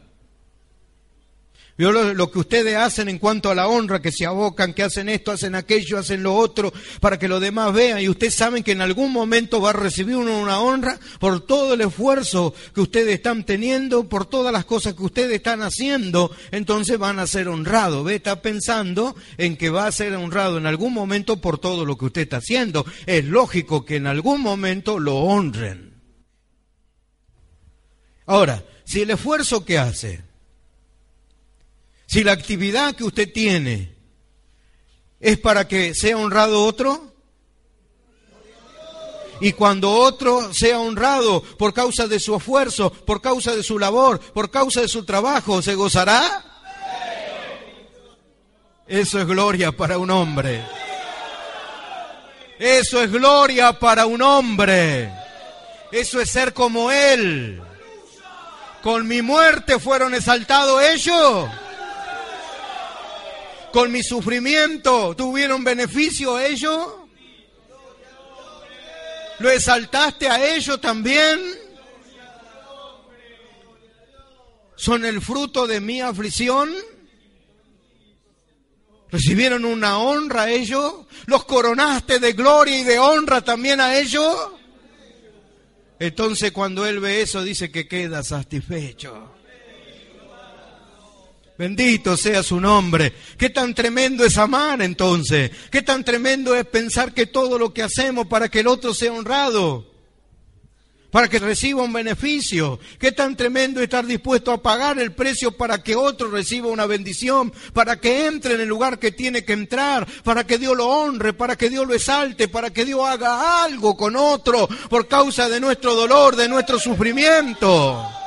Vio lo, que ustedes hacen en cuanto a la honra, que se abocan, que hacen esto, hacen aquello, hacen lo otro, para que los demás vean. Y ustedes saben que en algún momento va a recibir uno una honra por todo el esfuerzo que ustedes están teniendo, por todas las cosas que ustedes están haciendo. Entonces van a ser honrados. Ve, está pensando en que va a ser honrado en algún momento por todo lo que usted está haciendo. Es lógico que en algún momento lo honren. Ahora, si el esfuerzo que hace si la actividad que usted tiene es para que sea honrado otro, y cuando otro sea honrado por causa de su esfuerzo, por causa de su labor, por causa de su trabajo, ¿se gozará? Eso es gloria para un hombre. Eso es gloria para un hombre. Eso es ser como Él. Con mi muerte fueron exaltados ellos con mi sufrimiento tuvieron beneficio ellos? ¿Lo exaltaste a ellos también? ¿Son el fruto de mi aflicción? ¿Recibieron una honra a ellos? ¿Los coronaste de gloria y de honra también a ellos? Entonces cuando él ve eso dice que queda satisfecho. Bendito sea su nombre. Qué tan tremendo es amar entonces. Qué tan tremendo es pensar que todo lo que hacemos para que el otro sea honrado, para que reciba un beneficio. Qué tan tremendo es estar dispuesto a pagar el precio para que otro reciba una bendición, para que entre en el lugar que tiene que entrar, para que Dios lo honre, para que Dios lo exalte, para que Dios haga algo con otro por causa de nuestro dolor, de nuestro sufrimiento.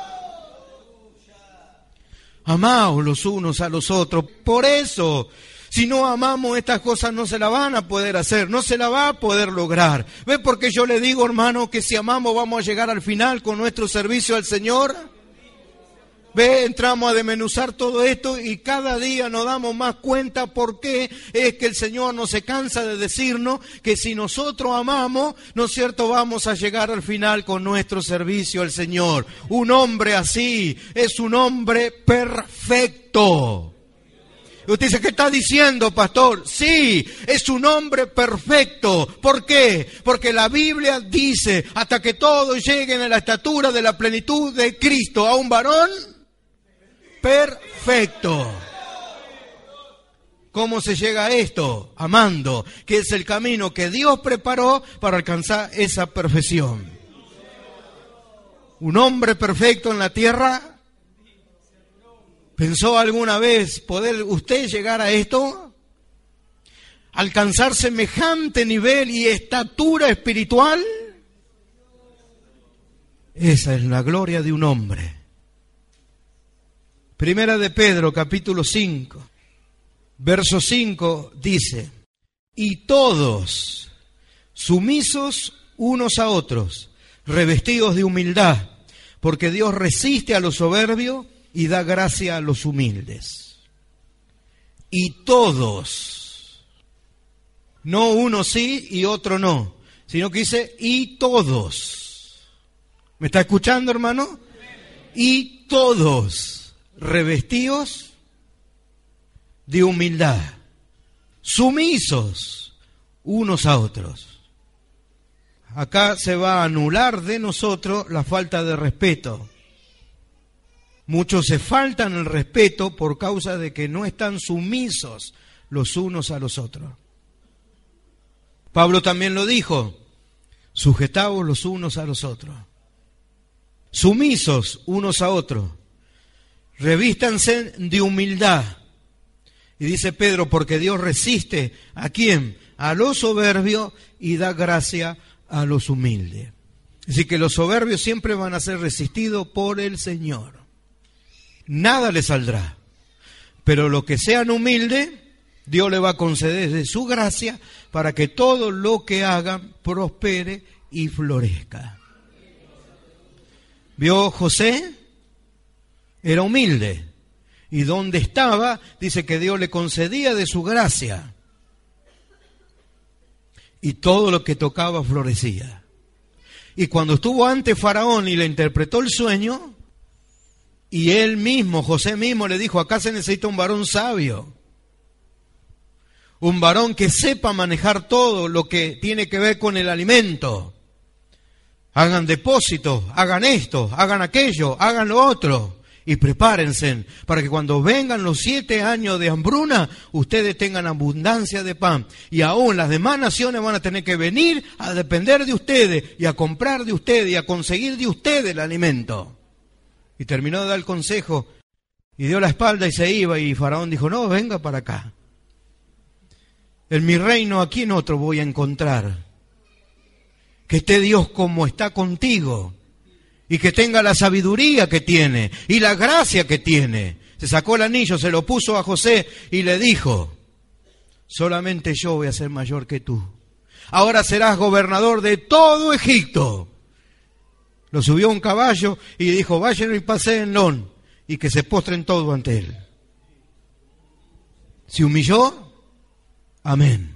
Amaos los unos a los otros. Por eso, si no amamos estas cosas no se la van a poder hacer, no se la va a poder lograr. ¿Ve por qué yo le digo, hermano, que si amamos vamos a llegar al final con nuestro servicio al Señor? Ve, entramos a desmenuzar todo esto y cada día nos damos más cuenta por qué es que el Señor no se cansa de decirnos que si nosotros amamos, ¿no es cierto?, vamos a llegar al final con nuestro servicio al Señor. Un hombre así es un hombre perfecto. Usted dice, ¿qué está diciendo, pastor? Sí, es un hombre perfecto. ¿Por qué? Porque la Biblia dice, hasta que todos lleguen a la estatura de la plenitud de Cristo, a un varón perfecto. ¿Cómo se llega a esto? Amando, que es el camino que Dios preparó para alcanzar esa perfección. Un hombre perfecto en la tierra. ¿Pensó alguna vez poder usted llegar a esto? ¿Alcanzar semejante nivel y estatura espiritual? Esa es la gloria de un hombre Primera de Pedro, capítulo 5, verso 5 dice, y todos sumisos unos a otros, revestidos de humildad, porque Dios resiste a los soberbios y da gracia a los humildes. Y todos, no uno sí y otro no, sino que dice, y todos. ¿Me está escuchando, hermano? Y todos revestidos de humildad, sumisos unos a otros. Acá se va a anular de nosotros la falta de respeto. Muchos se faltan el respeto por causa de que no están sumisos los unos a los otros. Pablo también lo dijo, sujetaos los unos a los otros, sumisos unos a otros revístanse de humildad. Y dice Pedro, porque Dios resiste a quién? A los soberbios y da gracia a los humildes. Así que los soberbios siempre van a ser resistidos por el Señor. Nada les saldrá. Pero lo que sean humildes, Dios le va a conceder de su gracia para que todo lo que hagan prospere y florezca. ¿Vio José? Era humilde. Y donde estaba, dice que Dios le concedía de su gracia. Y todo lo que tocaba florecía. Y cuando estuvo ante Faraón y le interpretó el sueño, y él mismo, José mismo, le dijo, acá se necesita un varón sabio. Un varón que sepa manejar todo lo que tiene que ver con el alimento. Hagan depósitos, hagan esto, hagan aquello, hagan lo otro y prepárense para que cuando vengan los siete años de hambruna, ustedes tengan abundancia de pan. Y aún las demás naciones van a tener que venir a depender de ustedes y a comprar de ustedes y a conseguir de ustedes el alimento. Y terminó de dar el consejo y dio la espalda y se iba y Faraón dijo, no, venga para acá. En mi reino, aquí en otro voy a encontrar? Que esté Dios como está contigo y que tenga la sabiduría que tiene y la gracia que tiene. Se sacó el anillo, se lo puso a José y le dijo, solamente yo voy a ser mayor que tú. Ahora serás gobernador de todo Egipto. Lo subió a un caballo y dijo, vayan y paseenlo y que se postren todo ante él. ¿Se humilló? Amén.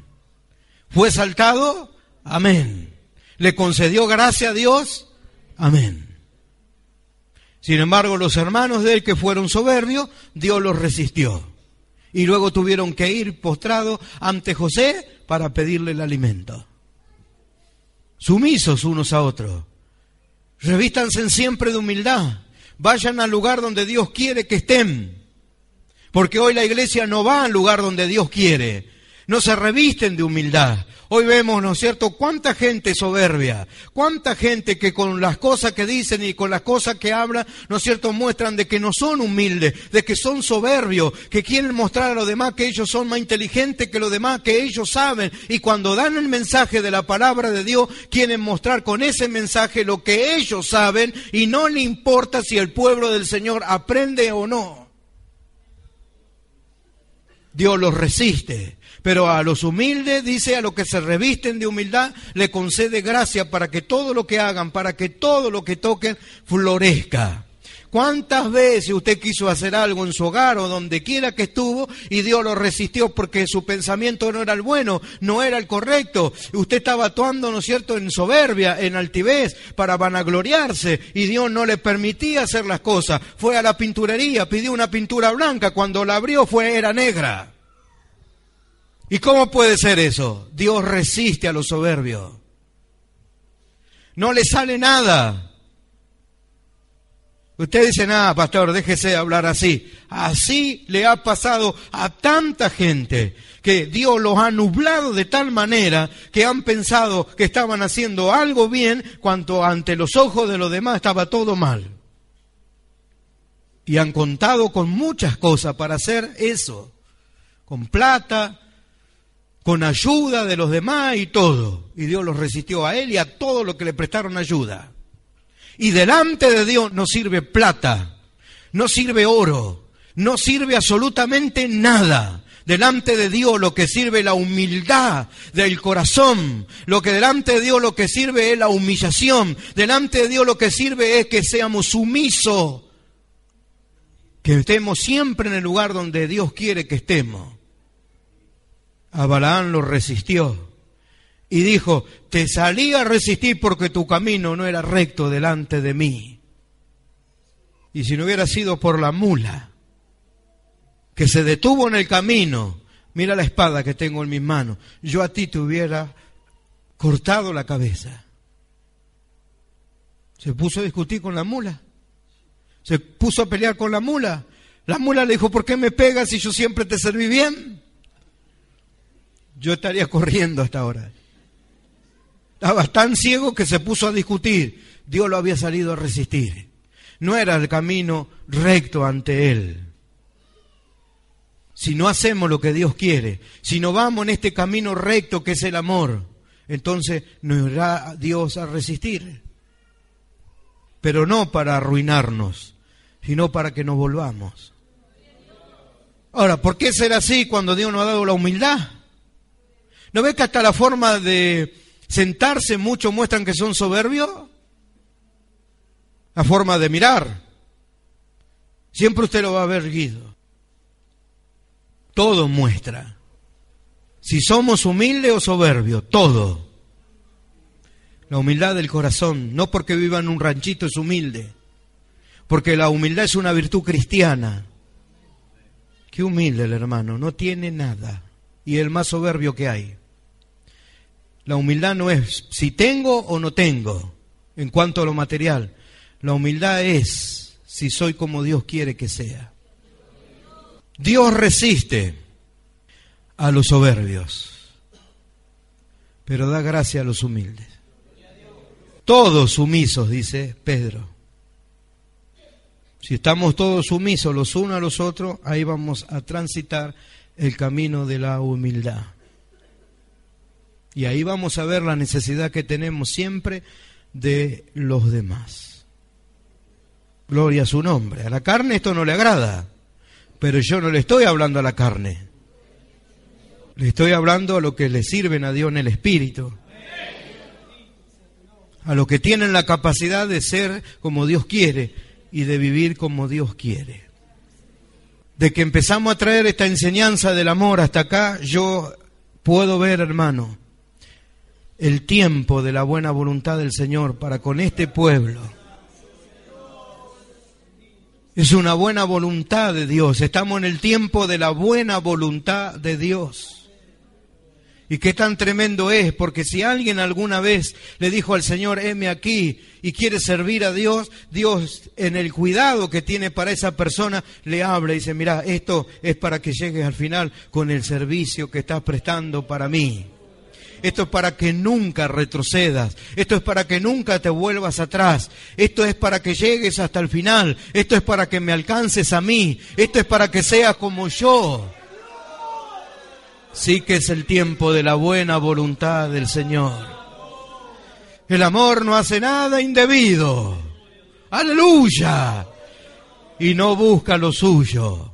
¿Fue saltado? Amén. ¿Le concedió gracia a Dios? Amén. Sin embargo, los hermanos de él que fueron soberbios, Dios los resistió. Y luego tuvieron que ir postrados ante José para pedirle el alimento. Sumisos unos a otros. Revístanse siempre de humildad. Vayan al lugar donde Dios quiere que estén. Porque hoy la iglesia no va al lugar donde Dios quiere. No se revisten de humildad. Hoy vemos, ¿no es cierto?, cuánta gente soberbia, cuánta gente que con las cosas que dicen y con las cosas que hablan, ¿no es cierto?, muestran de que no son humildes, de que son soberbios, que quieren mostrar a los demás que ellos son más inteligentes que los demás, que ellos saben. Y cuando dan el mensaje de la palabra de Dios, quieren mostrar con ese mensaje lo que ellos saben y no le importa si el pueblo del Señor aprende o no. Dios los resiste. Pero a los humildes, dice, a los que se revisten de humildad, le concede gracia para que todo lo que hagan, para que todo lo que toquen, florezca. ¿Cuántas veces usted quiso hacer algo en su hogar o donde quiera que estuvo y Dios lo resistió porque su pensamiento no era el bueno, no era el correcto? Usted estaba actuando, ¿no es cierto?, en soberbia, en altivez, para vanagloriarse y Dios no le permitía hacer las cosas. Fue a la pinturería, pidió una pintura blanca, cuando la abrió fue, era negra. ¿Y cómo puede ser eso? Dios resiste a los soberbios. No le sale nada. Usted dice, nada, pastor, déjese hablar así. Así le ha pasado a tanta gente que Dios los ha nublado de tal manera que han pensado que estaban haciendo algo bien cuando ante los ojos de los demás estaba todo mal. Y han contado con muchas cosas para hacer eso. Con plata, con ayuda de los demás y todo. Y Dios los resistió a él y a todo lo que le prestaron ayuda. Y delante de Dios no sirve plata, no sirve oro, no sirve absolutamente nada. Delante de Dios lo que sirve es la humildad del corazón. Lo que delante de Dios lo que sirve es la humillación. Delante de Dios lo que sirve es que seamos sumisos. Que estemos siempre en el lugar donde Dios quiere que estemos a Balaán lo resistió y dijo, te salí a resistir porque tu camino no era recto delante de mí. Y si no hubiera sido por la mula que se detuvo en el camino, mira la espada que tengo en mis manos, yo a ti te hubiera cortado la cabeza. Se puso a discutir con la mula. Se puso a pelear con la mula. La mula le dijo, ¿por qué me pegas si yo siempre te serví bien? Yo estaría corriendo hasta ahora. Estaba tan ciego que se puso a discutir. Dios lo había salido a resistir. No era el camino recto ante Él. Si no hacemos lo que Dios quiere, si no vamos en este camino recto que es el amor, entonces nos irá Dios a resistir. Pero no para arruinarnos, sino para que nos volvamos. Ahora, ¿por qué ser así cuando Dios nos ha dado la humildad? ¿No ves que hasta la forma de sentarse muchos muestran que son soberbios? La forma de mirar. Siempre usted lo va a ver guido. Todo muestra. Si somos humildes o soberbios, todo. La humildad del corazón, no porque viva en un ranchito es humilde, porque la humildad es una virtud cristiana. Qué humilde el hermano, no tiene nada y el más soberbio que hay. La humildad no es si tengo o no tengo en cuanto a lo material. La humildad es si soy como Dios quiere que sea. Dios resiste a los soberbios, pero da gracia a los humildes. Todos sumisos, dice Pedro. Si estamos todos sumisos los unos a los otros, ahí vamos a transitar el camino de la humildad. Y ahí vamos a ver la necesidad que tenemos siempre de los demás. Gloria a su nombre. A la carne esto no le agrada, pero yo no le estoy hablando a la carne. Le estoy hablando a lo que le sirven a Dios en el Espíritu. A los que tienen la capacidad de ser como Dios quiere y de vivir como Dios quiere. De que empezamos a traer esta enseñanza del amor hasta acá, yo puedo ver, hermano, el tiempo de la buena voluntad del Señor para con este pueblo. Es una buena voluntad de Dios. Estamos en el tiempo de la buena voluntad de Dios. Y qué tan tremendo es, porque si alguien alguna vez le dijo al Señor, heme aquí, y quiere servir a Dios, Dios en el cuidado que tiene para esa persona le habla y dice, mira, esto es para que llegues al final con el servicio que estás prestando para mí. Esto es para que nunca retrocedas. Esto es para que nunca te vuelvas atrás. Esto es para que llegues hasta el final. Esto es para que me alcances a mí. Esto es para que seas como yo. Sí que es el tiempo de la buena voluntad del Señor. El amor no hace nada indebido. Aleluya. Y no busca lo suyo.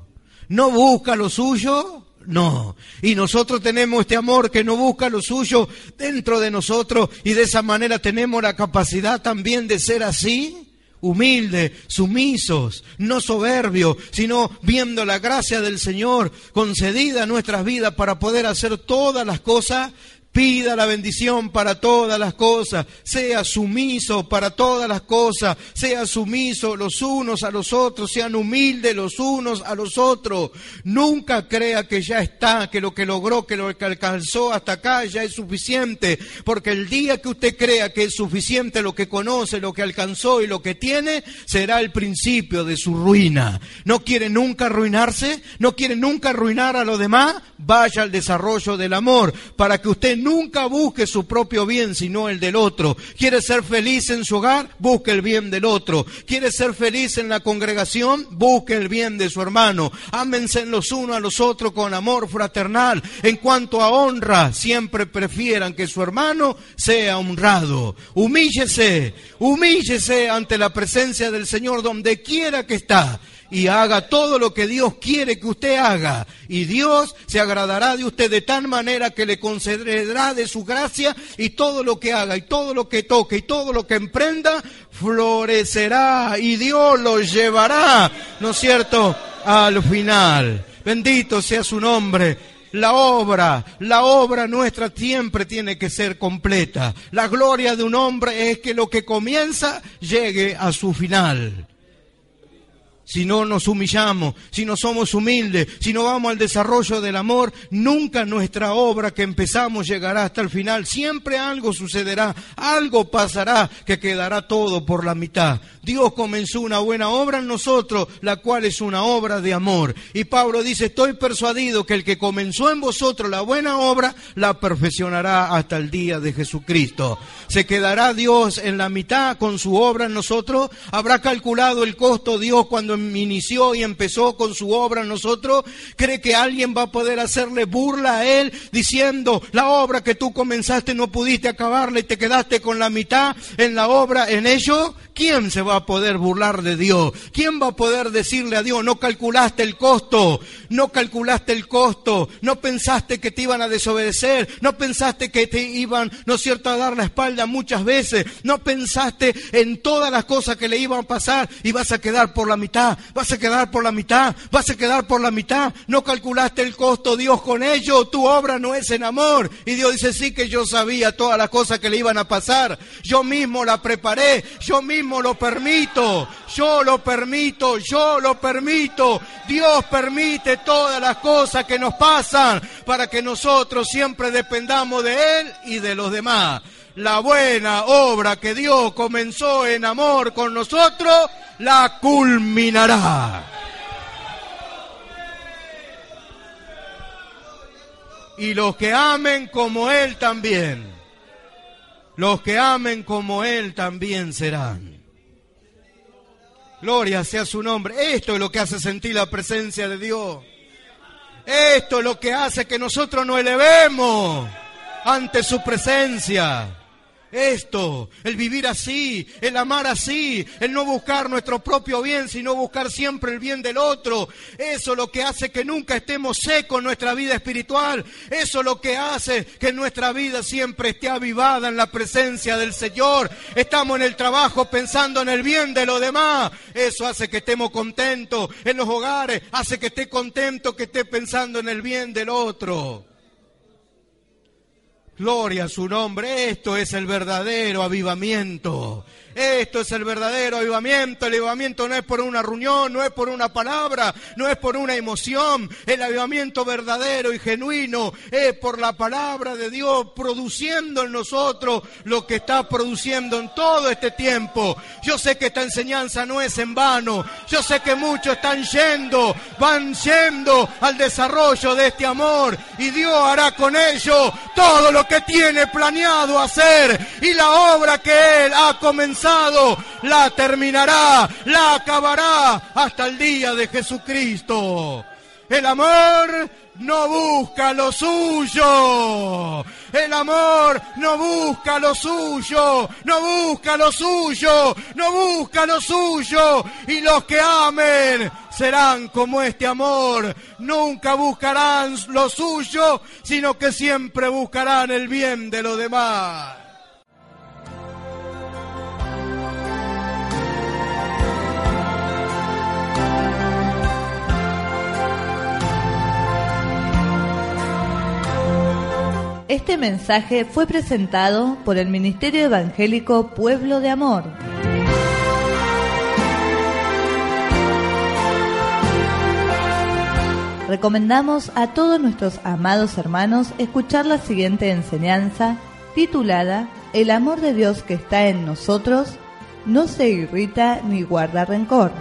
No busca lo suyo no. Y nosotros tenemos este amor que no busca lo suyo dentro de nosotros y de esa manera tenemos la capacidad también de ser así humildes, sumisos, no soberbios, sino viendo la gracia del Señor concedida a nuestras vidas para poder hacer todas las cosas Pida la bendición para todas las cosas, sea sumiso para todas las cosas, sea sumiso los unos a los otros, sean humildes los unos a los otros. Nunca crea que ya está, que lo que logró, que lo que alcanzó hasta acá ya es suficiente, porque el día que usted crea que es suficiente lo que conoce, lo que alcanzó y lo que tiene, será el principio de su ruina. ¿No quiere nunca arruinarse? ¿No quiere nunca arruinar a los demás? Vaya al desarrollo del amor, para que usted nunca busque su propio bien, sino el del otro. ¿Quiere ser feliz en su hogar? Busque el bien del otro. ¿Quiere ser feliz en la congregación? Busque el bien de su hermano. Ámense los unos a los otros con amor fraternal. En cuanto a honra, siempre prefieran que su hermano sea honrado. Humíllese, humíllese ante la presencia del Señor donde quiera que está y haga todo lo que Dios quiere que usted haga. Y Dios se agradará de usted de tal manera que le concederá de su gracia y todo lo que haga y todo lo que toque y todo lo que emprenda florecerá y Dios lo llevará, ¿no es cierto?, al final. Bendito sea su nombre. La obra, la obra nuestra siempre tiene que ser completa. La gloria de un hombre es que lo que comienza llegue a su final si no nos humillamos, si no somos humildes, si no vamos al desarrollo del amor, nunca nuestra obra que empezamos llegará hasta el final. Siempre algo sucederá, algo pasará que quedará todo por la mitad. Dios comenzó una buena obra en nosotros, la cual es una obra de amor. Y Pablo dice, estoy persuadido que el que comenzó en vosotros la buena obra, la perfeccionará hasta el día de Jesucristo. ¿Se quedará Dios en la mitad con su obra en nosotros? ¿Habrá calculado el costo Dios cuando inició y empezó con su obra en nosotros, cree que alguien va a poder hacerle burla a él diciendo, la obra que tú comenzaste no pudiste acabarla y te quedaste con la mitad en la obra, en ello? ¿Quién se va a poder burlar de Dios? ¿Quién va a poder decirle a Dios, no calculaste el costo, no calculaste el costo, no pensaste que te iban a desobedecer, no pensaste que te iban, ¿no es cierto?, a dar la espalda muchas veces, no pensaste en todas las cosas que le iban a pasar y vas a quedar por la mitad, vas a quedar por la mitad, vas a quedar por la mitad, no calculaste el costo, Dios, con ello, tu obra no es en amor. Y Dios dice, sí que yo sabía todas las cosas que le iban a pasar, yo mismo la preparé, yo mismo lo permito, yo lo permito, yo lo permito. Dios permite todas las cosas que nos pasan para que nosotros siempre dependamos de Él y de los demás. La buena obra que Dios comenzó en amor con nosotros, la culminará. Y los que amen como Él también. Los que amen como Él también serán. Gloria sea su nombre. Esto es lo que hace sentir la presencia de Dios. Esto es lo que hace que nosotros nos elevemos ante su presencia esto, el vivir así, el amar así, el no buscar nuestro propio bien, sino buscar siempre el bien del otro. Eso es lo que hace que nunca estemos secos en nuestra vida espiritual. Eso es lo que hace que nuestra vida siempre esté avivada en la presencia del Señor. Estamos en el trabajo pensando en el bien de los demás. Eso hace que estemos contentos en los hogares, hace que esté contento, que esté pensando en el bien del otro. Gloria a su nombre. Esto es el verdadero avivamiento. Esto es el verdadero avivamiento. El avivamiento no es por una reunión, no es por una palabra, no es por una emoción. El avivamiento verdadero y genuino es por la palabra de Dios produciendo en nosotros lo que está produciendo en todo este tiempo. Yo sé que esta enseñanza no es en vano. Yo sé que muchos están yendo, van yendo al desarrollo de este amor y Dios hará con ellos todo lo que tiene planeado hacer y la obra que Él ha la terminará, la acabará hasta el día de Jesucristo. El amor no busca lo suyo. El amor no busca lo suyo, no busca lo suyo, no busca lo suyo. Y los que amen serán como este amor. Nunca buscarán lo suyo, sino que siempre buscarán el bien de los demás. Este mensaje fue presentado por el Ministerio Evangélico Pueblo de Amor. Recomendamos a todos nuestros amados hermanos escuchar la siguiente enseñanza titulada El amor de Dios que está en nosotros no se irrita ni guarda rencor.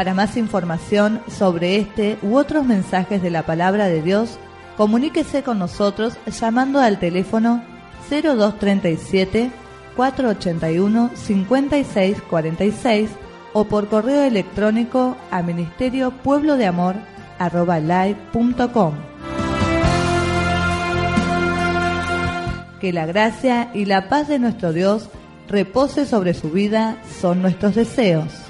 Para más información sobre este u otros mensajes de la palabra de Dios, comuníquese con nosotros llamando al teléfono 0237 481 5646 o por correo electrónico a ministerio pueblo de amor Que la gracia y la paz de nuestro Dios repose sobre su vida son nuestros deseos.